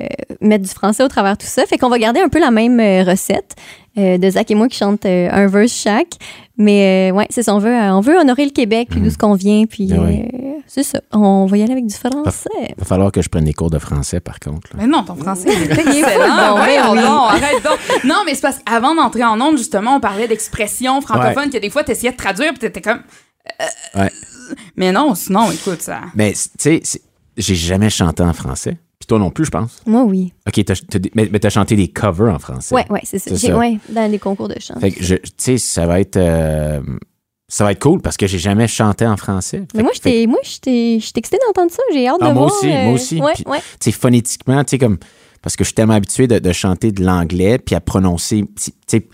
mettre du français au travers de tout ça. Fait qu'on va garder un peu la même euh, recette euh, de Zach et moi qui chantent euh, un verse chaque. Mais euh, ouais, c'est ça, on veut, euh, on veut honorer le Québec, puis d'où ce qu'on vient, puis Ben oui. C'est ça. On va y aller avec du français. Va falloir que je prenne des cours de français, par contre. là. Mais non, ton français est Il est excellent. bon, Voyons ben oui. donc, arrête donc. Non, mais c'est parce qu'avant d'entrer en onde, justement, on parlait d'expressions francophones que des fois, t'essayais de traduire, puis t'étais comme... euh, Ouais. Mais non, sinon, écoute, ça... Mais, tu sais, j'ai jamais chanté en français. Puis toi non plus, je pense. Moi, oui. OK, t'as- t'as- mais, mais t'as chanté des covers en français. Ouais, ouais, c'est ça. C'est J'ai- ça. Ouais, dans les concours de chant. Fait que, je- tu sais, ça va être... euh, ça va être cool parce que j'ai jamais chanté en français. Mais moi, j'étais, moi, j'étais, j'étais excitée d'entendre ça. J'ai hâte Ah, de moi voir. aussi, moi aussi. Ouais, Puis- ouais. tu sais, phonétiquement, tu sais, comme... Parce que je suis tellement habitué de, de chanter de l'anglais puis à prononcer... Tu sais,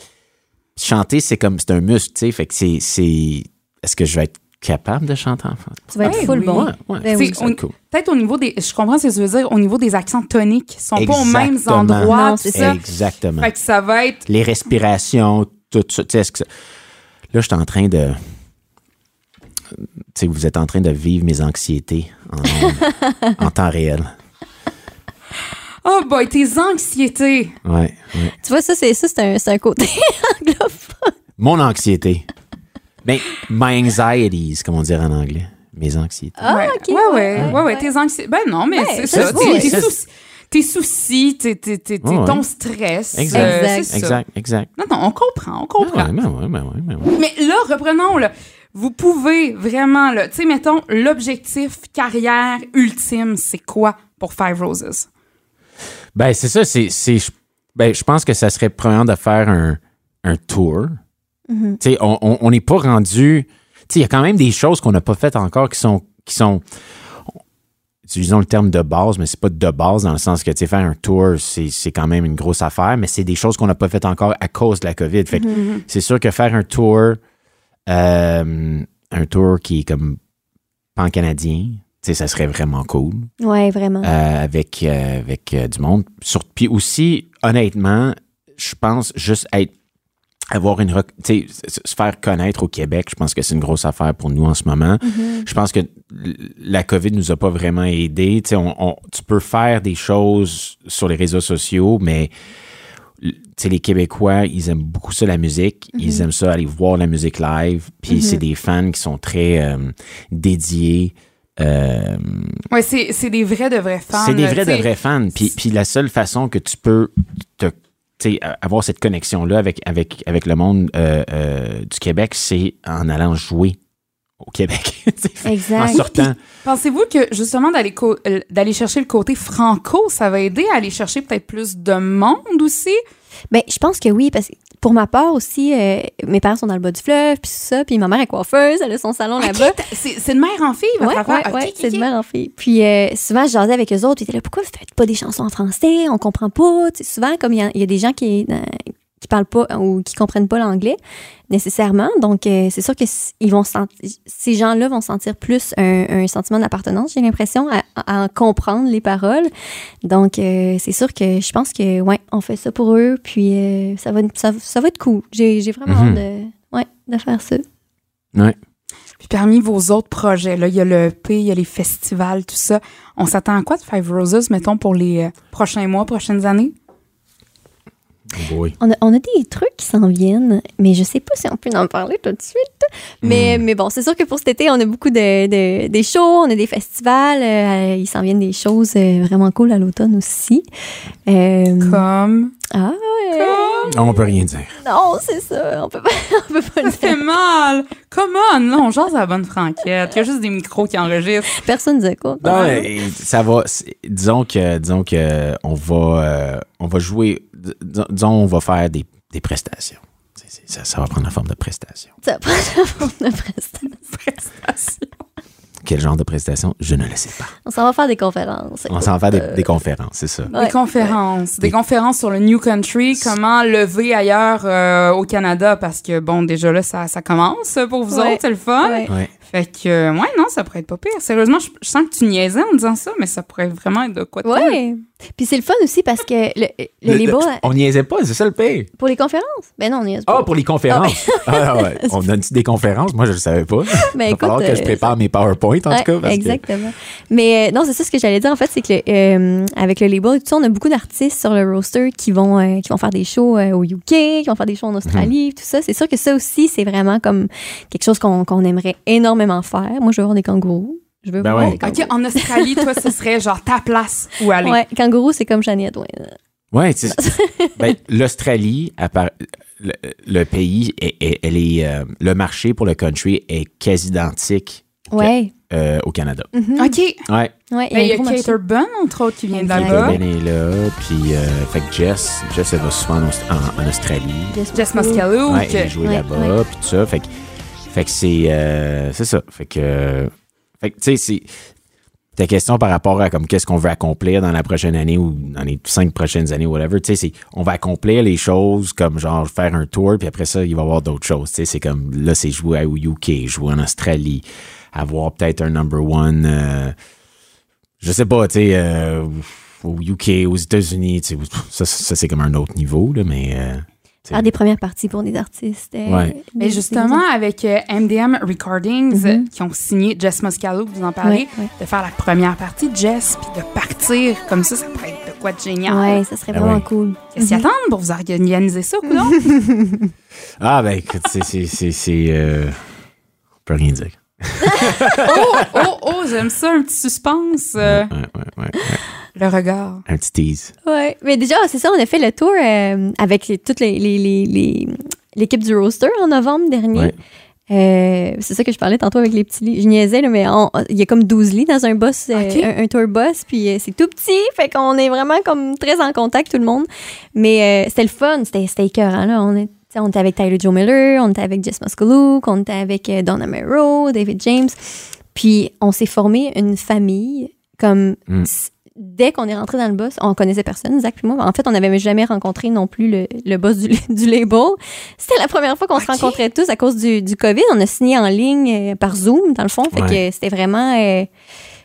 chanter, c'est comme... C'est un muscle, tu sais. Fait que c'est... c'est- Est-ce que je vais être capable de chanter en français? Tu vas être Ouais, full oui. bon. Ouais, ouais. Ben oui. C'est- Ça va être cool. Peut-être au niveau des... Je comprends ce que tu veux dire, au niveau des accents toniques. Ils sont pas aux mêmes endroits, Non, tout c'est ça. Exactement. Fait que ça va être... les respirations, tout ça. Tu sais, est-ce que ça- Là, je suis en train de. Tu sais, vous êtes en train de vivre mes anxiétés en, temps réel. Oh boy, tes anxiétés. Ouais, ouais. Tu vois, ça, c'est, ça, c'est un, c'est un côté anglophone. Mon anxiété. Ben, my anxieties, comme on dirait en anglais. Mes anxiétés. Ah, ouais. ok, Ouais, ouais, ouais, ouais, ouais, ouais. tes anxiétés. Ben non, mais Ouais, c'est ça tes- soucis, tes soucis, tes, tes, tes, Ouais, ton stress. Exact. euh, Exact. Exact, exact. Non, non, on comprend, on comprend. Ah, ouais, ben ouais, ben ben. Mais là, reprenons, là. Vous pouvez vraiment, là, tu sais, mettons, l'objectif carrière ultime, c'est quoi pour Five Roses? Ben, c'est ça, c'est. Ben, je pense que ça serait premièrement de faire un, un tour. Mhm. Tu sais, on on- on n'est pas rendu. Tu sais, il y a quand même des choses qu'on n'a pas faites encore qui sont. Qui sont utilisons le terme de base, mais c'est pas de base dans le sens que, tu sais, faire un tour, c'est c'est quand même une grosse affaire, mais c'est des choses qu'on n'a pas faites encore à cause de la COVID. Fait que c'est sûr que faire un tour, euh, un tour qui est comme pan-canadien, tu sais, ça serait vraiment cool Ouais, vraiment. euh, avec, euh, avec du monde. Sur- Puis aussi, honnêtement, je pense juste être avoir une se faire connaître au Québec, je pense que c'est une grosse affaire pour nous en ce moment. Je pense que la COVID nous a pas vraiment aidés. Tu sais, on- on- tu peux faire des choses sur les réseaux sociaux, mais les Québécois, ils aiment beaucoup ça, la musique. Ils aiment ça, aller voir la musique live. Puis c'est des fans qui sont très euh, dédiés. Euh, Ouais, c'est des vrais de vrais fans. c'est des vrais de vrais fans. Puis, puis la seule façon que tu peux te, avoir cette connexion-là avec, avec, avec le monde euh, euh, du Québec, c'est en allant jouer au Québec. Sais, en Exact. sortant. Pensez-vous que justement d'aller euh, d'aller chercher le côté franco, ça va aider à aller chercher peut-être plus de monde aussi? Ben, je pense que oui, parce que pour ma part aussi, euh, mes parents sont dans le bas du fleuve, puis ça, puis ma mère est coiffeuse, elle a son salon là-bas. C'est de mère en fille, votre Ouais, ouais, c'est de mère en fille. Puis euh, souvent, je jasais avec eux autres, puis ils étaient là, pourquoi vous faites pas des chansons en français? On comprend pas. Souvent, comme il y, a- il y a des gens qui, qui parlent pas ou qui comprennent pas l'anglais nécessairement, donc euh, c'est sûr que ils vont sentir, ces gens-là vont sentir plus un, un sentiment d'appartenance, j'ai l'impression, à, à en comprendre les paroles. Donc euh, c'est sûr que je pense que ouais, on fait ça pour eux, puis euh, ça va, ça, ça va être cool. J'ai vraiment Mhm. hâte de, ouais, de faire ça. Ouais. Puis parmi vos autres projets, là, il y a le EP, il y a les festivals, tout ça. On s'attend à quoi de Five Roses, mettons, pour les prochains mois, prochaines années? Oh. On a, on a des trucs qui s'en viennent, mais je sais pas si on peut en parler tout de suite. Mais, mais bon, c'est sûr que pour cet été, on a beaucoup de, de- des shows, on a des festivals. euh, il s'en viennent des choses euh, vraiment cool à l'automne aussi. Euh, Comme? ah, ouais. On peut rien dire. Non, c'est ça. On peut pas, on peut pas le Ça fait dire. mal! Come on! Là, on jase à la bonne franquette. Il y a juste des micros qui enregistrent. Personne ne dit quoi. Non, mais ça va. Disons que, disons que on va, euh, on va jouer. Dis- Disons, on va faire des, des prestations. C'est- c'est- Ça, ça va prendre la forme de prestation. Ça prend la forme de prestation. Prestation. Quel genre de prestation? Je ne le sais pas. On s'en va faire des conférences. On s'en va faire des, des conférences, c'est ça. Ouais. Des conférences. Des Des- conférences sur le New Country, comment lever ailleurs euh, au Canada, parce que, bon, déjà là, ça, ça commence pour vous Ouais. autres, c'est le fun. Ouais. Ouais. Fait que, euh, ouais, non, ça pourrait être pas pire. Sérieusement, je, je sens que tu niaisais en disant ça, mais ça pourrait vraiment être de quoi de. Ouais. Puis c'est le fun aussi parce que le, le Le- label, on niaisait pas, c'est ça le pire. pour les conférences, ben non, on niaise pas. Ah, pour les conférences. Ah, ouais. On donne des conférences? Moi, je le savais pas. Ben, Il va falloir écoute, que je euh, prépare mes PowerPoint, en Ouais, tout cas. parce que- exactement. Mais euh, non, c'est ça ce que j'allais dire. En fait, c'est que euh, avec le label tout ça, on a beaucoup d'artistes sur le roster qui vont vont qui vont faire des shows euh, au UK, qui vont faire des shows en Australie, tout ça. C'est sûr que ça aussi, c'est vraiment comme quelque chose qu'on qu'on aimerait énormément faire. Moi, je veux voir des kangourous. Je veux Ben voir ouais. OK, en Australie, toi, ce serait genre ta place où aller. Ouais, kangourou, c'est comme Shania Twain. Ouais, tu sais, ben, l'Australie, à part- le, le pays, est, est- elle est, euh, le marché pour le country est quasi identique Ouais. euh, au Canada. Mhm. OK. Ouais, Ouais, Ben, Il y a gros marché. Cater Bun, entre autres, qui vient de là-bas. Ben est là, puis euh, fait que Jess, Jess, elle va souvent en, en- Australie. Jess Moscalou. Ouais, que- elle a Ouais, là-bas, puis tout ça. Fait que, fait que c'est, euh, c'est ça. Fait que, euh, fait que tu sais, c'est ta question par rapport à comme qu'est-ce qu'on veut accomplir dans la prochaine année ou dans les cinq prochaines années, whatever. Tu sais, c'est, on va accomplir les choses comme genre faire un tour, puis après ça, il va y avoir d'autres choses. Tu sais, c'est comme là, c'est jouer au UK, jouer en Australie, avoir peut-être un number one. euh, je sais pas, tu sais. euh, au UK, aux États-Unis, tu sais, ça, ça, c'est comme un autre niveau, là, mais euh, Faire des premières parties pour des artistes. euh, Ouais. Mais des- justement, avec euh, MDM Recordings, Mhm. euh, qui ont signé Jess Moscalou, vous en parlez, Ouais, ouais. de faire la première partie de Jess, puis de partir comme ça, ça pourrait être de quoi de génial. Ouais, ça serait Ah vraiment ouais. cool. Qu'est-ce qu'ils attendent pour vous organiser ça, coudonc? Ah, ben, écoute, c'est. c'est, c'est, c'est euh, on peut rien dire. oh, oh, oh, j'aime ça, un petit suspense. euh, ouais, ouais, ouais. Le regard. Un petit tease. Ouais, mais déjà, c'est ça, on a fait le tour euh, avec les- toutes les, les- les- les- l'équipe du roster en novembre dernier. Ouais. Euh, c'est ça que je parlais tantôt avec les petits lits. Je niaisais, là, mais on- il y a comme 12 lits dans un boss, euh, un, un tour boss, puis euh, c'est tout petit, fait qu'on est vraiment comme très en contact, tout le monde. Mais euh, c'était le fun, c'était c'était écœurant, là. On, est, on était avec Tyler Joe Miller, on était avec Jess Muscalook, on était avec euh, Donna Mero, David James. Puis on s'est formé une famille comme Mm. Dès qu'on est rentré dans le boss, on connaissait personne, Zach et moi. En fait, on n'avait jamais rencontré non plus le, le boss du, du label. C'était la première fois qu'on se rencontrait tous à cause du, du COVID. On a signé en ligne euh, par Zoom, dans le fond. Fait Ouais. que c'était vraiment... euh,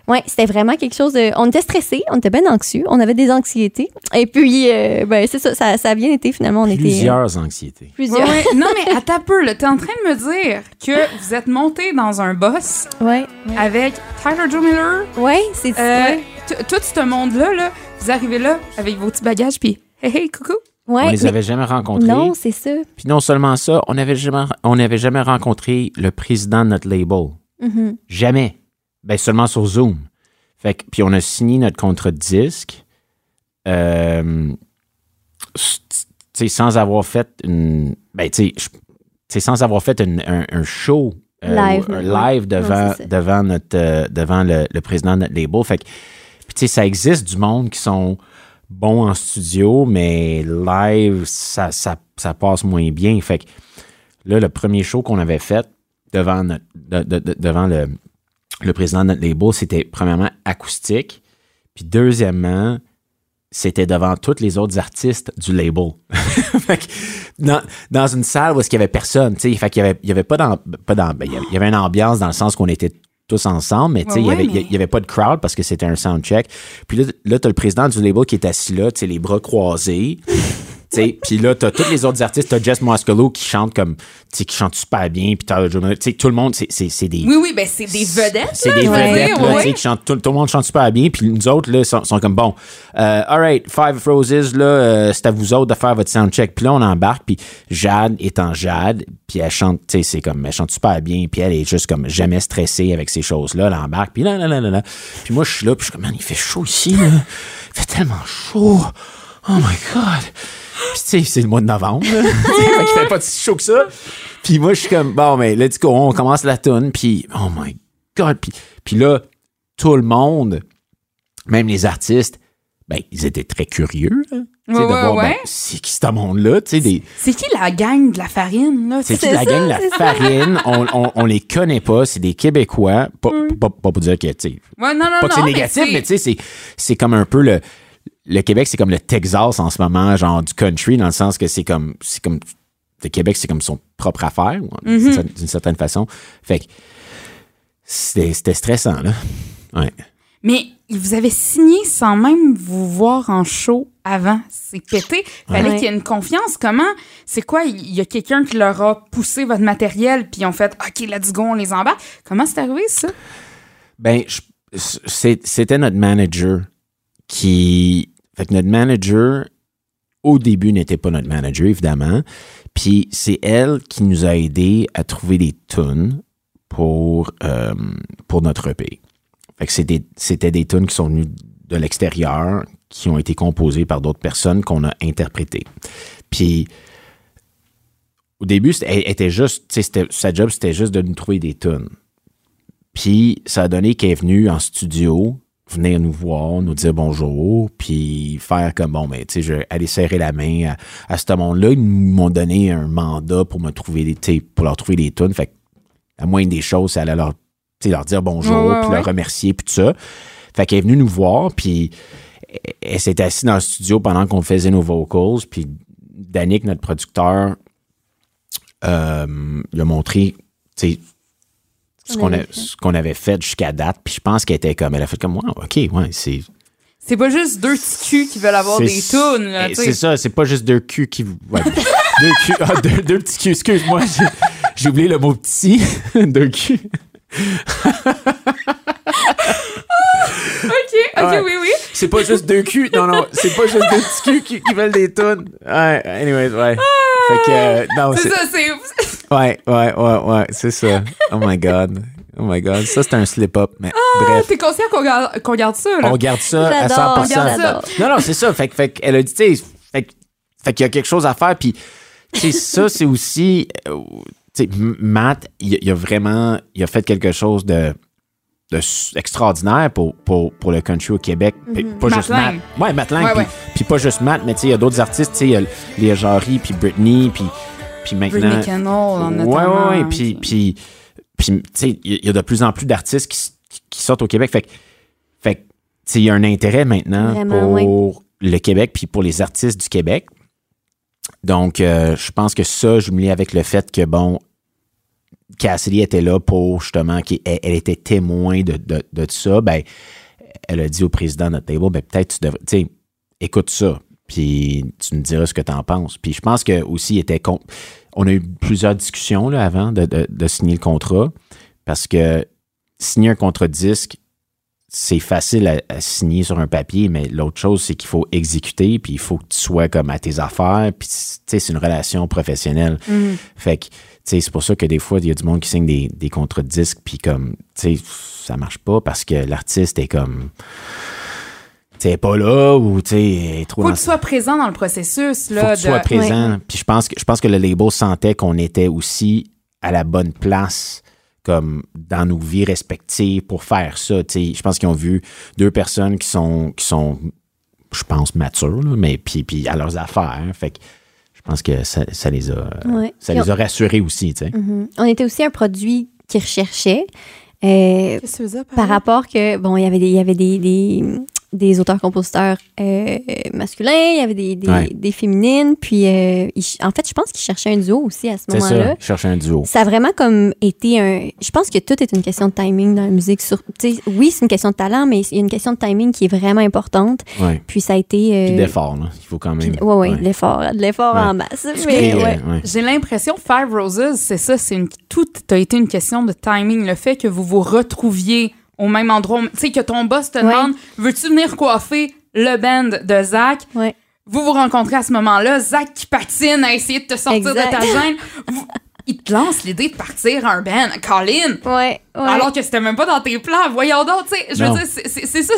Ouais, c'était vraiment quelque chose de. On était stressés, on était bien anxieux, on avait des anxiétés. Et puis, euh, ben, c'est ça, ça, ça a bien été finalement. On était. euh, Plusieurs anxiétés. plusieurs. Ouais, ouais. Non, mais à ta peu, là, t'es en train de me dire que vous êtes monté dans un boss Ouais, ouais. avec Tyler Joe Miller. Ouais, c'est Euh, Tout ce monde-là, là, vous arrivez là avec vos petits bagages, puis hey, hey, coucou. Ouais, on les avait jamais rencontrés. Non, c'est ça. Puis non seulement ça, on n'avait jamais, on n'avait jamais rencontré le président de notre label. Mhm. Jamais. Ben seulement sur Zoom. Fait que, puis on a signé notre contrat de disque. euh, sans avoir fait une. Ben, sans avoir fait une- un, un show. euh, Live, un live devant, Non, devant, notre, euh, devant le, le président de notre label. Fait que, puis ça existe du monde qui sont bons en studio, mais live, ça, ça, ça passe moins bien. Fait que là, le premier show qu'on avait fait devant, notre, de- de- de- devant le, le président de notre label, c'était premièrement acoustique. Puis deuxièmement, c'était devant tous les autres artistes du label. Fait que dans, dans une salle où est-ce qu'il y avait personne, tu sais, fait qu'il y avait, il y avait pas d'am- pas d'am- ben, il y avait- il y avait une ambiance dans le sens qu'on était tous ensemble, mais tu sais, Ouais, il y avait- mais- il y avait pas de crowd parce que c'était un soundcheck. Puis là, là tu as le président du label qui est assis là, tu sais, les bras croisés. Puis là, t'as tous les autres artistes, t'as Jess Moscolo qui chante comme, tu sais, qui chante super bien, puis t'as, tu sais, tout le monde, c'est, c'est, c'est des, Oui, oui, ben c'est des vedettes. c'est des vedettes, là, tu ouais. sais, qui chantent, tout, tout le monde chante super bien, puis nous autres, là, sont, sont comme, bon, euh, all right, Five Roses, là, euh, c'est à vous autres de faire votre soundcheck. Puis là, on embarque, puis Jade étant Jade, puis elle chante, tu sais, c'est comme, elle chante super bien, puis elle est juste comme jamais stressée avec ces choses-là, elle embarque, puis là, là, là, là, là. Puis moi, je suis là, puis je suis comme, man, il fait chaud ici, là. Il fait tellement chaud. Oh my God. Puis tu sais, c'est le mois de novembre, là. fait pas si chaud que ça. Puis moi, je suis comme, bon, mais let's go, on commence la tune, puis oh my God. Puis, puis là, tout le monde, même les artistes, ben, ils étaient très curieux, sais, Ouais, de ouais, voir, ben, ouais. c'est qui ce monde-là, tu sais, des... C'est qui la gang de la farine, là? C'est qui la gang, la c'est ça. farine, on, on, on les connaît pas, c'est des Québécois, pas, pas, pas pour dire que, tu sais, Ouais, non, non, pas que c'est non, négatif, mais tu sais, c'est, c'est comme un peu le. Le Québec, c'est comme le Texas en ce moment, genre du country, dans le sens que c'est comme. C'est comme. Le Québec, c'est comme son propre affaire, Mhm. d'une certaine façon. Fait que. c'était stressant, là. Ouais. Mais vous avez signé sans même vous voir en show avant. C'est pété. Fallait Ouais. qu'il y ait une confiance. Comment? C'est quoi? Il y a quelqu'un qui leur a poussé votre matériel puis ils ont fait OK, let's go, on les embarque? Comment c'est arrivé, ça? Ben, c'était notre manager qui. Fait que notre manager, au début, n'était pas notre manager, évidemment. Puis c'est elle qui nous a aidés à trouver des tunes pour, euh, pour notre EP. Fait que c'était des tunes qui sont venues de l'extérieur, qui ont été composées par d'autres personnes qu'on a interprétées. Puis au début, était juste, sa job, c'était juste de nous trouver des tunes. Puis ça a donné qu'elle est venue en studio, venir nous voir, nous dire bonjour, puis faire comme bon, ben, tu sais, je vais aller serrer la main à, à ce monde-là. Ils m'ont donné un mandat pour me trouver des, pour leur trouver des tunes. Fait que la moindre des choses, c'est aller leur, leur dire bonjour, Ouais, puis ouais. leur remercier, puis tout ça. Fait qu'elle est venue nous voir, puis elle- s'est assise dans le studio pendant qu'on faisait nos vocals, puis Danick, notre producteur, euh, lui a montré, tu sais, ce On qu'on avait fait. avait jusqu'à date. Puis je pense qu'elle était comme, elle a fait comme, wow, OK, ouais, c'est. C'est pas juste deux petits culs qui veulent avoir des tunes. eh. C'est ça, c'est pas juste deux culs qui. ouais, deux culs, ah, deux, deux petits culs, excuse-moi, j'ai- j'ai oublié le mot petit. deux culs. OK, OK, Ouais. oui, oui. C'est pas juste deux culs, non, non, c'est pas juste deux petits culs qui, qui veulent des tonnes. Ouais, anyways, ouais. Fait que, euh, non, C'est ça, c'est. Ouais, ouais, ouais, ouais, c'est ça. Oh my God. Oh my God. Ça, c'est un slip-up. Mais bref. T'es conscient qu'on garde, qu'on garde ça, là? On garde ça à J'adore, 100%. j'adore. Non, non, c'est ça. Fait, que- fait qu'elle a dit, tu sais, fait, que- fait qu'il y a quelque chose à faire. Puis, tu sais, ça, c'est aussi, euh, tu sais, Matt, il, il a vraiment, il a fait quelque chose de, de extraordinaire pour, pour, pour le country au Québec. Puis Pas Matt juste Matt. Ouais, Matt Lang. Puis, ouais. pas juste Matt, mais tu sais, il y a d'autres artistes, tu sais, il y a Léa Jarry, puis Britney, puis, puis maintenant. Britney Cannell, en Ouais, ouais, ouais. Puis, puis, puis, tu sais, il y a de plus en plus d'artistes qui, sortent au Québec. Fait que, fait que, tu sais, il y a un intérêt maintenant Vraiment, pour le Québec puis pour les artistes du Québec. Donc, euh, je pense que ça, je me lie avec le fait que, bon, Cassidy était là pour justement, qu'elle elle était témoin de, de, de ça. Ben, elle a dit au président de notre table, ben, peut-être tu devrais, tu sais, écoute ça, puis tu me diras ce que tu en penses. Puis je pense que aussi, il était con- on a eu plusieurs discussions là, avant de, de- de signer le contrat, parce que signer un contrat de disque, c'est facile à, à signer sur un papier, mais l'autre chose, c'est qu'il faut exécuter, puis il faut que tu sois comme à tes affaires, puis tu sais, c'est une relation professionnelle. Mhm. Fait que, c'est pour ça que des fois, il y a du monde qui signe des, des contrats de disque, puis comme, tu sais, ça marche pas parce que l'artiste est comme, tu sais, pas là, ou tu sais, trop Faut que tu sois présent dans le processus, faut là. que tu sois présent. Puis je pense que je pense que le label sentait qu'on était aussi à la bonne place comme dans nos vies respectives pour faire ça. tu sais. Je pense qu'ils ont vu deux personnes qui sont qui sont je pense matures, là, mais puis, puis à leurs affaires. Fait que je pense que ça, ça les a Ouais. ça les a rassurés aussi, tu sais. Mhm. On était aussi un produit qu'ils recherchaient. euh, par rapport que, bon, il y avait des, il y avait des, des, des auteurs-compositeurs euh, masculins, il y avait des, des, Ouais. des féminines, puis euh, en fait, je pense qu'ils cherchaient un duo aussi à ce C'est moment-là. ça, je cherchais un duo. Ça a vraiment comme été un. Je pense que tout est une question de timing dans la musique. Sur, tu sais, oui, c'est une question de talent, mais il y a une question de timing qui est vraiment importante. Ouais. Puis ça a été. euh, Puis d'effort, là. Il faut quand même. ouais, de l'effort, de l'effort Ouais. en masse. Mais, ouais. ouais. J'ai l'impression Five Roses, c'est ça, c'est une tout a été une question de timing, le fait que vous vous retrouviez au même endroit, tu sais que ton boss te Ouais. demande veux-tu venir coiffer le band de Zach? Ouais. Vous vous rencontrez à ce moment-là, Zach qui patine à essayer de te sortir Exact. de ta gêne. Vous- il te lance l'idée de partir un band, Colin. Ouais, ouais. Alors que c'était même pas dans tes plans. Voyons donc, tu sais, je veux dire, c'est- ça,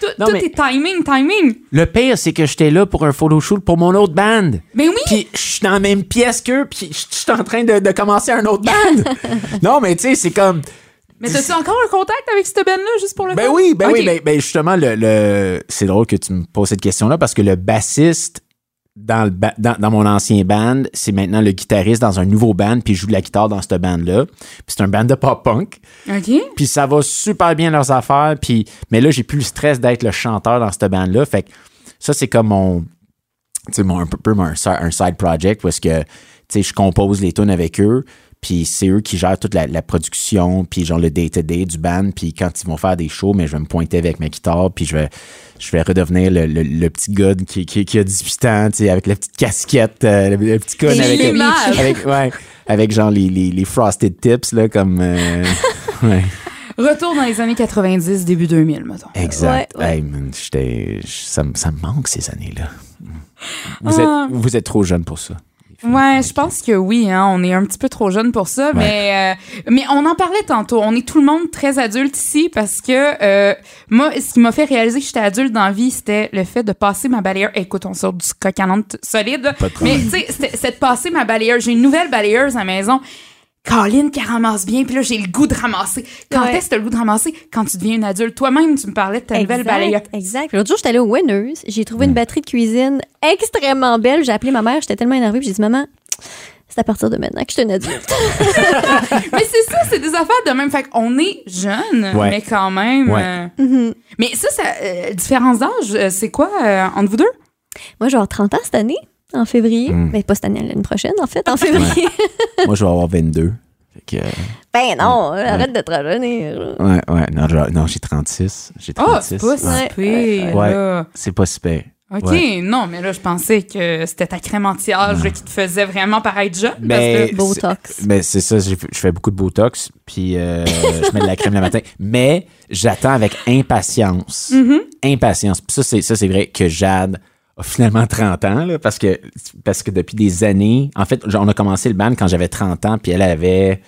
tout, Non, tout mais- est timing, timing. Le pire, c'est que j'étais là pour un photo shoot pour mon autre band. Mais oui, Puis je suis dans la même pièce qu'eux, puis je je suis en train de, de commencer un autre band. non, mais tu sais, c'est comme. Mais t'as-tu encore un contact avec cette band-là, juste pour le Ben oui, ben oui, ben, ben justement, le, le- c'est drôle que tu me poses cette question-là parce que le bassiste dans, le ba- dans, dans mon ancien band, c'est maintenant le guitariste dans un nouveau band, puis il joue de la guitare dans ce band-là. Puis c'est un band de pop-punk. OK. Puis ça va super bien leurs affaires. Puis, mais là, j'ai plus le stress d'être le chanteur dans cette band-là. Fait que ça, c'est comme mon. Tu sais, mon, un peu, mon- un side project parce que, tu sais, je compose les tunes avec eux. Puis c'est eux qui gèrent toute la, la production, puis genre le day-to-day du band. Puis quand ils vont faire des shows, mais je vais me pointer avec ma guitare, puis je vais, je vais redevenir le, le, le petit gars qui, qui, qui a 18 ans, tu sais, avec la petite casquette, euh, le, le petit con avec, ouais, avec genre les, les, les frosted tips, là, comme... euh, ouais. Retour dans les années 90, début 2000, mettons. Exact. Ouais, ouais. Hey, man, ça, me- ça me manque ces années-là. Vous, Ah. êtes, vous êtes trop jeune pour ça. Ouais, je pense que oui, hein, on est un petit peu trop jeune pour ça, mais euh, mais on en parlait tantôt. On est tout le monde très adulte ici parce que euh, moi, ce qui m'a fait réaliser que j'étais adulte dans la vie, c'était le fait de passer ma balayeur. Écoute, on sort du coq solide, mais tu sais, c'était de passer ma balayeur. J'ai une nouvelle balayeuse à la maison. Caroline qui ramasse bien, puis là j'ai le goût de ramasser. Quand Ouais. est-ce que t'as le goût de ramasser? Quand tu deviens une adulte. Toi-même, tu me parlais de ta nouvelle balayeuse. Exact. L'autre jour, j'étais allée au Winners. J'ai trouvé une batterie de cuisine extrêmement belle. J'ai appelé ma mère. J'étais tellement énervée. puis J'ai dit, maman, c'est à partir de maintenant que je suis une adulte. Mais c'est ça, c'est des affaires de même. Fait qu'on est jeune, Ouais. mais quand même. Ouais. euh, Mhm. Mais ça, ça euh, différence d'âge, euh, c'est quoi euh, entre vous deux? Moi, je vais avoir 30 ans cette année, en février. Mm. Mais pas cette année, l'année prochaine, en fait, en février. Moi, je vais avoir 22. Fait que, euh, ben non, arrête de te rajeunir. ouais, ouais. Non, j'ai 36. J'ai Ah, 36. c'est pas si Ouais, pire, ouais. C'est pas super. OK, Ouais. non, mais là, je pensais que c'était ta crème anti-âge qui te faisait vraiment paraître jeune. Mais- parce que- Botox. Mais c'est ça, je fais beaucoup de Botox, puis euh, je mets de la crème le matin. Mais j'attends avec impatience. Mhm. Impatience. Puis ça, c'est, ça, c'est vrai que Jade a finalement 30 ans, là, parce, que, parce que depuis des années, en fait, on a commencé le band quand j'avais 30 ans, puis elle avait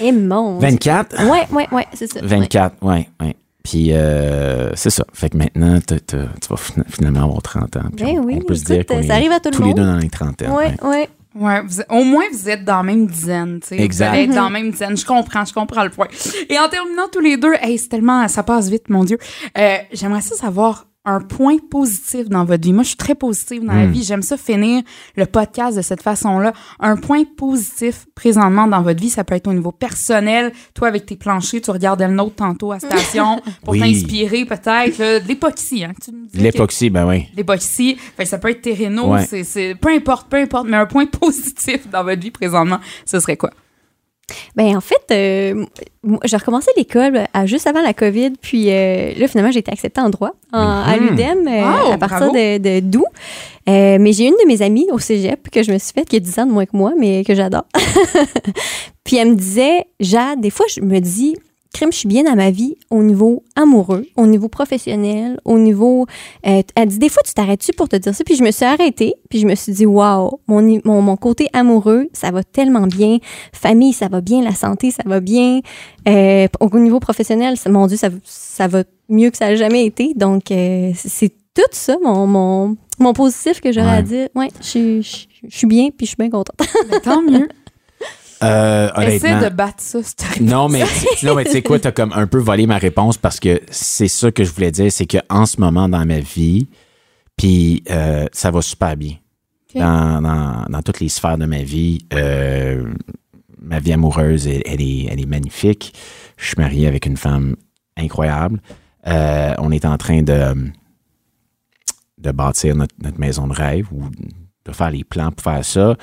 Et mon. 24. Ouais, ouais, ouais, c'est ça. 24, ouais, ouais. Puis euh, c'est ça. Fait que maintenant, tu vas fin- finalement avoir 30 ans. Puis Ben on, oui, on peut se dire qu'on ça arrive à tout le tous les deux dans les trentaines. Ouais, ouais. ouais. Ouais, vous êtes- au moins vous êtes dans la même dizaine, tu sais. Exact. Vous allez être dans la même dizaine. Je comprends, je comprends le point. Et en terminant tous les deux, hey, c'est tellement, ça passe vite, mon Dieu. Euh, J'aimerais ça savoir un point positif dans votre vie. Moi, je suis très positive dans la Hmm. vie. J'aime ça finir le podcast de cette façon-là. Un point positif présentement dans votre vie, ça peut être au niveau personnel. Toi, avec tes planchers, tu regardais le nôtre tantôt à station pour Oui. t'inspirer peut-être. l'époxy, hein. L'époxy, ben oui. l'époxy. Que ça peut être tes rénaux, Ouais. c'est, c'est- peu importe, peu importe, mais un point positif dans votre vie présentement, ce serait quoi? Ben en fait, euh, j'ai recommencé l'école à, juste avant la COVID, puis euh, là finalement j'ai été acceptée en droit en- à Mhm. l'UDEM euh, Oh, à partir bravo. de, d'août. Euh, mais j'ai une de mes amies au cégep que je me suis faite qui a 10 ans de moins que moi, mais que j'adore. puis elle me disait, Jade, des fois je me dis, crime, je suis bien dans ma vie au niveau amoureux, au niveau professionnel, au niveau. euh, elle dit, des fois, tu t'arrêtes-tu pour te dire ça? Puis je me suis arrêtée, puis je me suis dit, waouh, mon, mon, mon côté amoureux, ça va tellement bien. Famille, ça va bien. La santé, ça va bien. Euh, au niveau professionnel, ça- mon Dieu, ça, ça va mieux que ça n'a jamais été. Donc, euh, c'est- tout ça, mon, mon, mon positif que j'aurais Ouais. à dire. Ouais, je suis- je je suis bien, puis je suis bien contente. Ben, tant mieux. Euh, Essaie de battre ça. Non, mais tu non, mais tu sais quoi, t'as comme un peu volé ma réponse parce que c'est ça que je voulais dire, c'est qu'en ce moment dans ma vie, puis euh, ça va super bien. Dans, dans, dans toutes les sphères de ma vie, euh, ma vie amoureuse, elle, elle est, elle est magnifique. Je suis marié avec une femme incroyable. Euh, on est en train de, de bâtir notre, notre maison de rêve ou de faire les plans pour faire ça.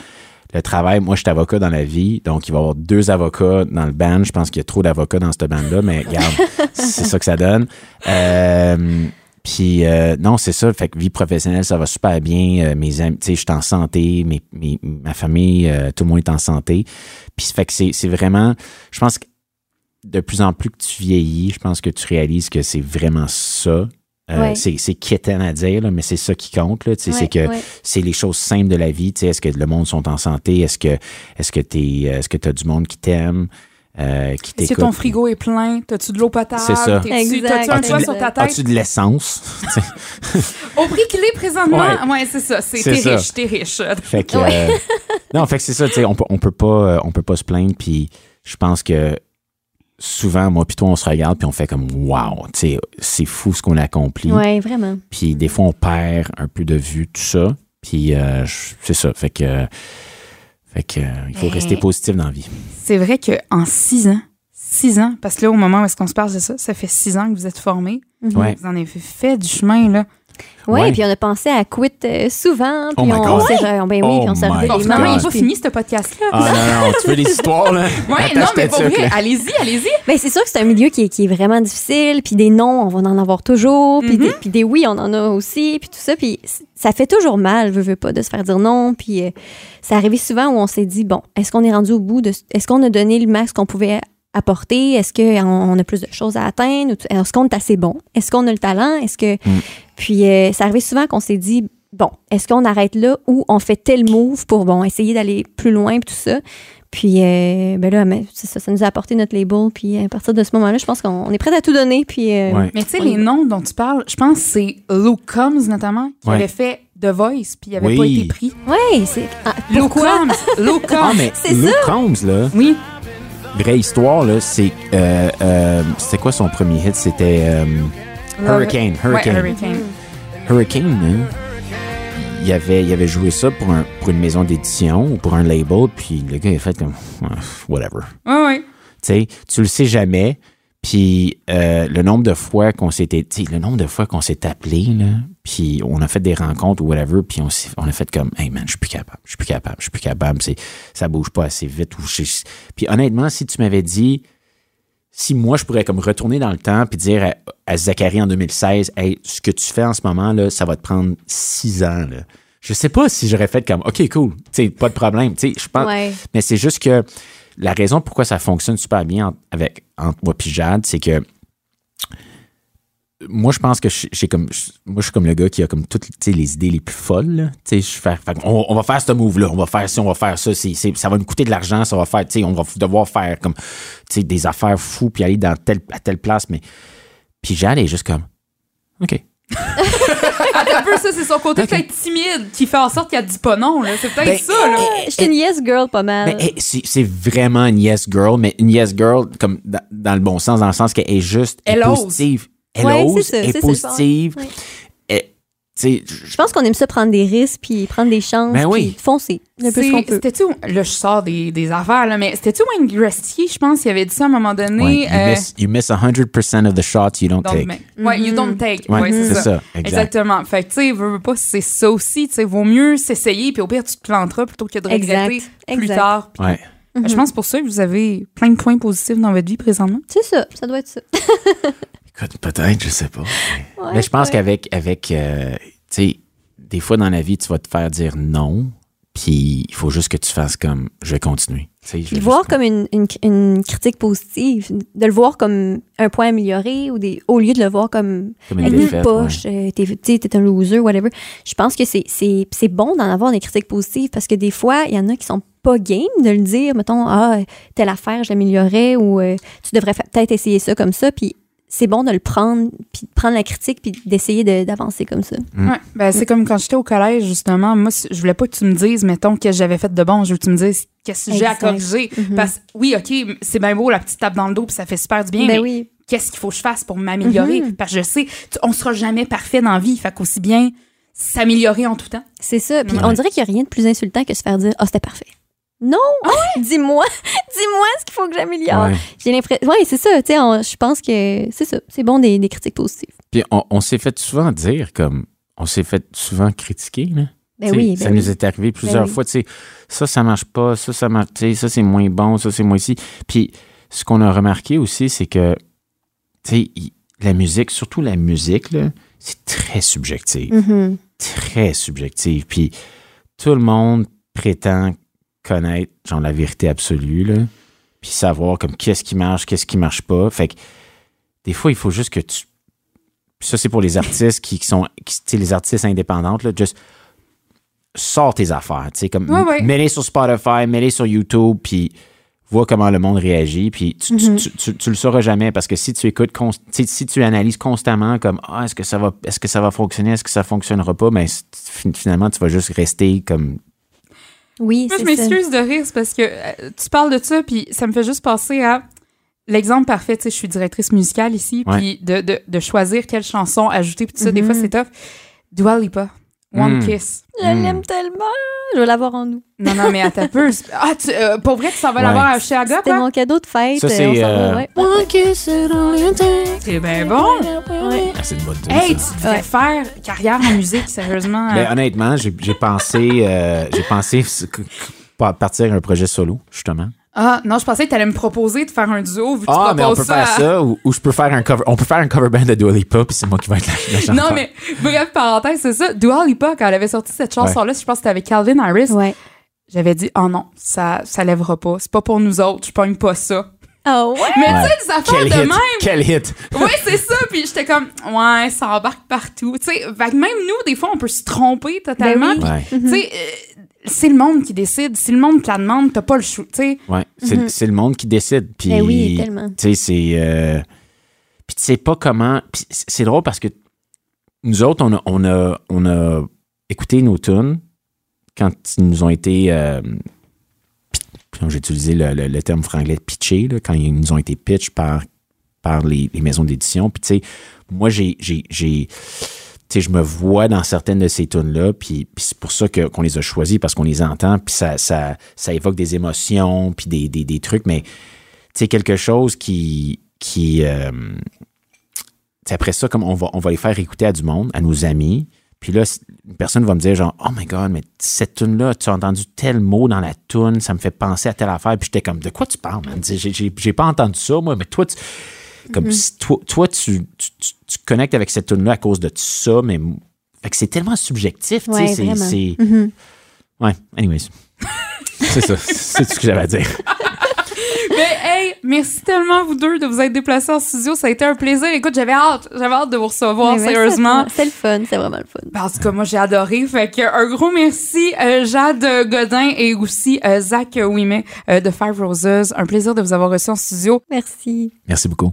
Le travail, moi, je suis avocat dans la vie, donc il va y avoir deux avocats dans le band. Je pense qu'il y a trop d'avocats dans ce band-là, mais regarde, c'est ça que ça donne. Euh, puis euh, non, c'est ça. Fait que vie professionnelle, ça va super bien. Euh, mes amis, tu sais, je suis en santé, mes, mes- ma famille, euh, tout le monde est en santé. Puis fait que c'est c'est vraiment, je pense que de plus en plus que tu vieillis, je pense que tu réalises que c'est vraiment ça. Euh, Ouais. C'est c'est quétaine à dire, là, mais c'est ça qui compte. Là, tu sais, c'est Ouais, que ouais. c'est les choses simples de la vie. Tu sais, est-ce que le monde sont en santé? Est-ce que est-ce que t'es est-ce que tu as du monde qui t'aime, euh, qui Est-ce que ton frigo est plein? T'as-tu de l'eau potable? C'est ça. T'as-tu un As-tu toit de- sur ta tête? As-tu de l'essence? Tu Au prix qu'il est présentement, Ouais. ouais, c'est ça. C'est, C'est t'es riche, t'es riche. fait que euh, non, fait que c'est ça. Tu sais, on peut on peut pas euh, on peut pas se plaindre. Puis je pense que souvent moi puis toi on se regarde puis on fait comme wow, tu sais, c'est fou ce qu'on a accompli. Ouais, vraiment. Puis des fois, on perd un peu de vue, tout ça. Puis euh, c'est ça. Fait que, fait que il faut rester positif dans la vie. C'est vrai qu'en six ans, six ans, parce que là, au moment où est-ce qu'on se parle de ça, ça fait six ans que vous êtes formés. Ouais. Vous en avez fait du chemin, là. Ouais, Ouais. puis on a pensé à quit euh, souvent. Oh Puis my on, God. on s'est ben oui, Oh puis on s'est les il n'est pas puis- fini, ce podcast-là. Ah non, non, tu veux des histoires, là? Ouais, Attache non, mais pour vrai, allez-y, allez-y. Ben, c'est sûr que c'est un milieu qui est, qui est vraiment difficile, puis des noms, on va en avoir toujours, puis des, puis des oui, on en a aussi, puis tout ça, puis ça fait toujours mal, veux, veux pas, de se faire dire non, puis euh, c'est arrivé souvent où on s'est dit, bon, est-ce qu'on est rendu au bout de... Est-ce qu'on a donné le max qu'on pouvait apporter? Est-ce qu'on on a plus de choses à atteindre? Est-ce qu'on est assez bon? Est-ce qu'on a le talent? Est-ce que... Puis euh, ça arrivait souvent qu'on s'est dit, bon, est-ce qu'on arrête là ou on fait tel move pour, bon, essayer d'aller plus loin, puis tout ça? Puis, euh, ben là, mais c'est ça, ça nous a apporté notre label. Puis, à partir de ce moment-là, je pense qu'on on est prêt à tout donner. Puis, euh, Ouais. Mais tu sais, les noms dont tu parles, je pense que c'est Luke Combs, notamment, qui Ouais. avait fait The Voice, puis il n'avait Oui. pas été pris. Ouais, c'est. ah, Luke pourquoi? Combs! Ah, Combs! mais C'est Luke Combs, là, Oui. vraie histoire, là, c'est. Euh, euh, c'était quoi son premier hit? C'était Hurricane. Ouais, Hurricane. Hurricane. Hurricane, hein, il avait, il avait joué ça pour, un, pour une maison d'édition ou pour un label, puis le gars, il a fait comme. Whatever. Ouais, ouais. Tu sais, tu le sais jamais. Puis euh, le nombre de fois qu'on s'était, le nombre de fois qu'on s'est appelé là, puis on a fait des rencontres ou whatever, puis on, on a fait comme, hey man, je suis plus capable, je suis plus capable, je suis plus capable, c'est, ça bouge pas assez vite. Ou puis honnêtement, si tu m'avais dit, si moi je pourrais comme retourner dans le temps puis dire à, à Zachary en 2016, hey, ce que tu fais en ce moment là, ça va te prendre six ans là. Je sais pas si j'aurais fait comme, ok cool, tu sais, pas de problème, je pense. Ouais. Mais c'est juste que la raison pourquoi ça fonctionne super bien en- avec, entre moi et Jade, c'est que moi, je pense que je- j'ai comme. Moi, je suis comme le gars qui a comme toutes les idées les plus folles. là. Tu sais, je fais- on, va faire ce move-là, on va faire ci, on va faire ça. c'est c'est- ça va nous coûter de l'argent, ça va faire. tu sais, On va devoir faire comme tu sais, des affaires fous puis aller dans telle, à telle place. Mais. Puis est juste comme. OK. Un peu, ça, c'est son côté peut-être timide qui fait en sorte qu'elle dit pas non. là. C'est peut-être Ben, ça. Là. Je suis une yes girl pas mal. Mais hey, c'est c'est vraiment une yes girl, mais une yes girl comme dans, dans le bon sens, dans le sens qu'elle est juste Elle est ose. Elle Ouais, ose, c'est ça, est ça, positive. Sais, Je pense qu'on aime ça prendre des risques, puis prendre des chances, Ben oui. puis foncer le plus C'est- qu'on peut. C'était-tu, là, je sors des, des affaires, là, mais c'était-tu Wayne Gretzky, je pense, qui avait dit ça à un moment donné. ouais, you, euh, miss, you miss 100% of the shots you don't, don't take. Ouais, you don't take. Ouais, Ouais, c'est ça. ça, exact. Exactement. Fait que, tu sais, veux, veux pas, c'est ça aussi. Tu sais, vaut mieux s'essayer, puis au pire, tu te planteras plutôt que de regretter Exact, plus exact. tard. Puis, Ouais. Je pense pour ça que vous avez plein de points positifs dans votre vie présentement. C'est ça, ça doit être ça. Écoute, peut-être, je sais pas. Ouais, Mais je pense ouais. qu'avec, avec, euh, tu sais, des fois dans la vie, tu vas te faire dire non, puis il faut juste que tu fasses comme, je vais continuer. Je vais le voir comme une, une- une critique positive, de le voir comme un point amélioré ou des, au lieu de le voir comme Comme une une défaite, poche, euh, t'es, un loser, whatever. Je pense que c'est, c'est, c'est bon d'en avoir des critiques positives parce que des fois, il y en a qui sont pas game de le dire, mettons, ah, telle affaire, je l'améliorerais ou euh, tu devrais fa- peut-être essayer ça comme ça. Puis c'est bon de le prendre, puis de prendre la critique, puis d'essayer de- d'avancer comme ça. Mm. Ouais. Ben, c'est comme quand j'étais au collège, justement. Moi, je voulais pas que tu me dises, mettons, que j'avais fait de bon. Je veux que tu me dises qu'est-ce que j'ai à corriger. Parce que, oui, OK, c'est bien beau la petite tape dans le dos, puis ça fait super du bien. Ben mais oui. qu'est-ce qu'il faut que je fasse pour m'améliorer? Mhm. Parce que je sais, tu- on sera jamais parfait dans la vie. Fait qu'aussi bien s'améliorer en tout temps. C'est ça. Puis Ouais. on dirait qu'il n'y a rien de plus insultant que se faire dire Ah, c'était parfait. Non! dis-moi, dis-moi ce qu'il faut que j'améliore. Ouais. J'ai l'impression. Oui, c'est ça. Tu sais, je pense que c'est ça. C'est bon des, des critiques positives. Puis on, on s'est fait souvent dire comme, on s'est fait souvent critiquer, là. Ben oui. ça ben nous oui. est arrivé plusieurs oui. fois. Tu sais, ça, ça marche pas. Ça, ça marche. Ça, c'est moins bon. Ça, c'est moins ici. Puis, ce qu'on a remarqué aussi, c'est que, tu sais, la musique, surtout la musique, là, c'est très subjectif. Mhm. Très subjectif. Puis, tout le monde prétend connaître, genre, la vérité absolue, là. Puis, savoir, comme, qu'est-ce qui marche, qu'est-ce qui marche pas. Fait que, des fois, il faut juste que tu. Puis ça, c'est pour les artistes qui, qui sont. qui- Tu sais, les artistes indépendantes, là. Juste sors tes affaires. Tu sais, comme mets-les sur Spotify, mets-les sur YouTube, puis vois comment le monde réagit. Puis tu, tu- tu, tu- tu le sauras jamais parce que si tu écoutes, si tu analyses constamment comme ah est-ce que ça va, est-ce que ça va fonctionner, est-ce que ça fonctionnera pas, ben fin- finalement tu vas juste rester comme Oui, Moi, je c'est ça. m'excuse de rire c'est parce que euh, tu parles de ça, puis ça me fait juste penser à l'exemple parfait. Tu sais, je suis directrice musicale ici, puis de, de, de choisir quelle chanson ajouter, puis tout ça, des Mhm. fois, c'est tough. Dua Lipa One Mm. Kiss. Je Hmm. l'aime tellement. Je vais l'avoir en nous. Non, non, mais à ta peu. Ah, tu, euh, pour vrai, tu s'en vas l'avoir Ouais. chez Aga, C'était quoi? mon cadeau de fête. Ça, c'est, s'en va, euh, ouais. C'est bien bon. Ouais. Ah, c'est une bonne Hey, tu devrais Ouais. faire carrière en musique, sérieusement. Ben, honnêtement, j'ai pensé, euh, j'ai pensé partir un projet solo, justement. Ah, non, je pensais que tu allais me proposer de faire un duo, vu que Ah, tu mais on proposes peut faire à- ça, ou, ou je peux faire un cover. On peut faire un cover band de Dua Lipa, puis c'est moi qui vais être la, la chanteuse. Non, mais bref, parenthèse, c'est ça. Dua Lipa, quand elle avait sorti cette chanson-là, je pense que c'était avec Calvin Harris, Ouais. j'avais dit, oh non, ça, ça lèvera pas. C'est pas pour nous autres, je pogne pas ça. Ah ouais? Mais Ouais. tu sais, des affaires Quel de hit! même. Quel hit! Oui, c'est ça. Puis j'étais comme, ouais, ça embarque partout. Tu sais, même nous, des fois, on peut se tromper totalement. Ben oui. Ouais, Tu sais, euh, c'est le monde qui décide. Si le monde te la demande, t'as pas le choix. Tu sais, ouais. C'est c'est le monde qui décide. Puis, Ben oui, tellement. Tu sais, c'est. euh, Puis tu sais pas comment. C'est drôle parce que nous autres, on a, on a, on a écouté nos tunes quand ils nous ont été. euh, J'ai utilisé le, le- le terme franglais pitché, quand ils nous ont été pitch par, par les, les maisons d'édition. Puis tu sais, moi, j'ai. Tu sais, je me vois dans certaines de ces tunes-là, puis, c'est pour ça que- qu'on les a choisis, parce qu'on les entend, puis ça, ça, ça évoque des émotions, puis des, des, des trucs, mais tu sais, quelque chose qui. qui euh, après ça, comme on va, on va les faire écouter à du monde, à nos amis, puis là, une personne va me dire genre, oh my god, mais cette tune-là, tu as entendu tel mot dans la tune, ça me fait penser à telle affaire, puis j'étais comme, de quoi tu parles, man? J'ai- J'ai j'ai pas entendu ça, moi, mais toi, tu. Comme si toi, toi tu, tu, tu- tu connectes avec cette tune là à cause de ça, mais. Fait que c'est tellement subjectif, tu sais. Ouais, c'est- vraiment. c'est. Mhm. Ouais, anyways. c'est ça, c'est tout ce que j'avais à dire. Mais hey, merci tellement vous deux de vous être déplacés en studio. Ça a été un plaisir. Écoute, j'avais hâte, j'avais hâte de vous recevoir, Mais sérieusement. C'était le fun, c'était vraiment le fun. En tout cas, moi, j'ai adoré. Fait que un gros merci, euh, Jade Godin et aussi euh, Zach Ouimet euh, de Five Roses. Un plaisir de vous avoir reçu en studio. Merci. Merci beaucoup.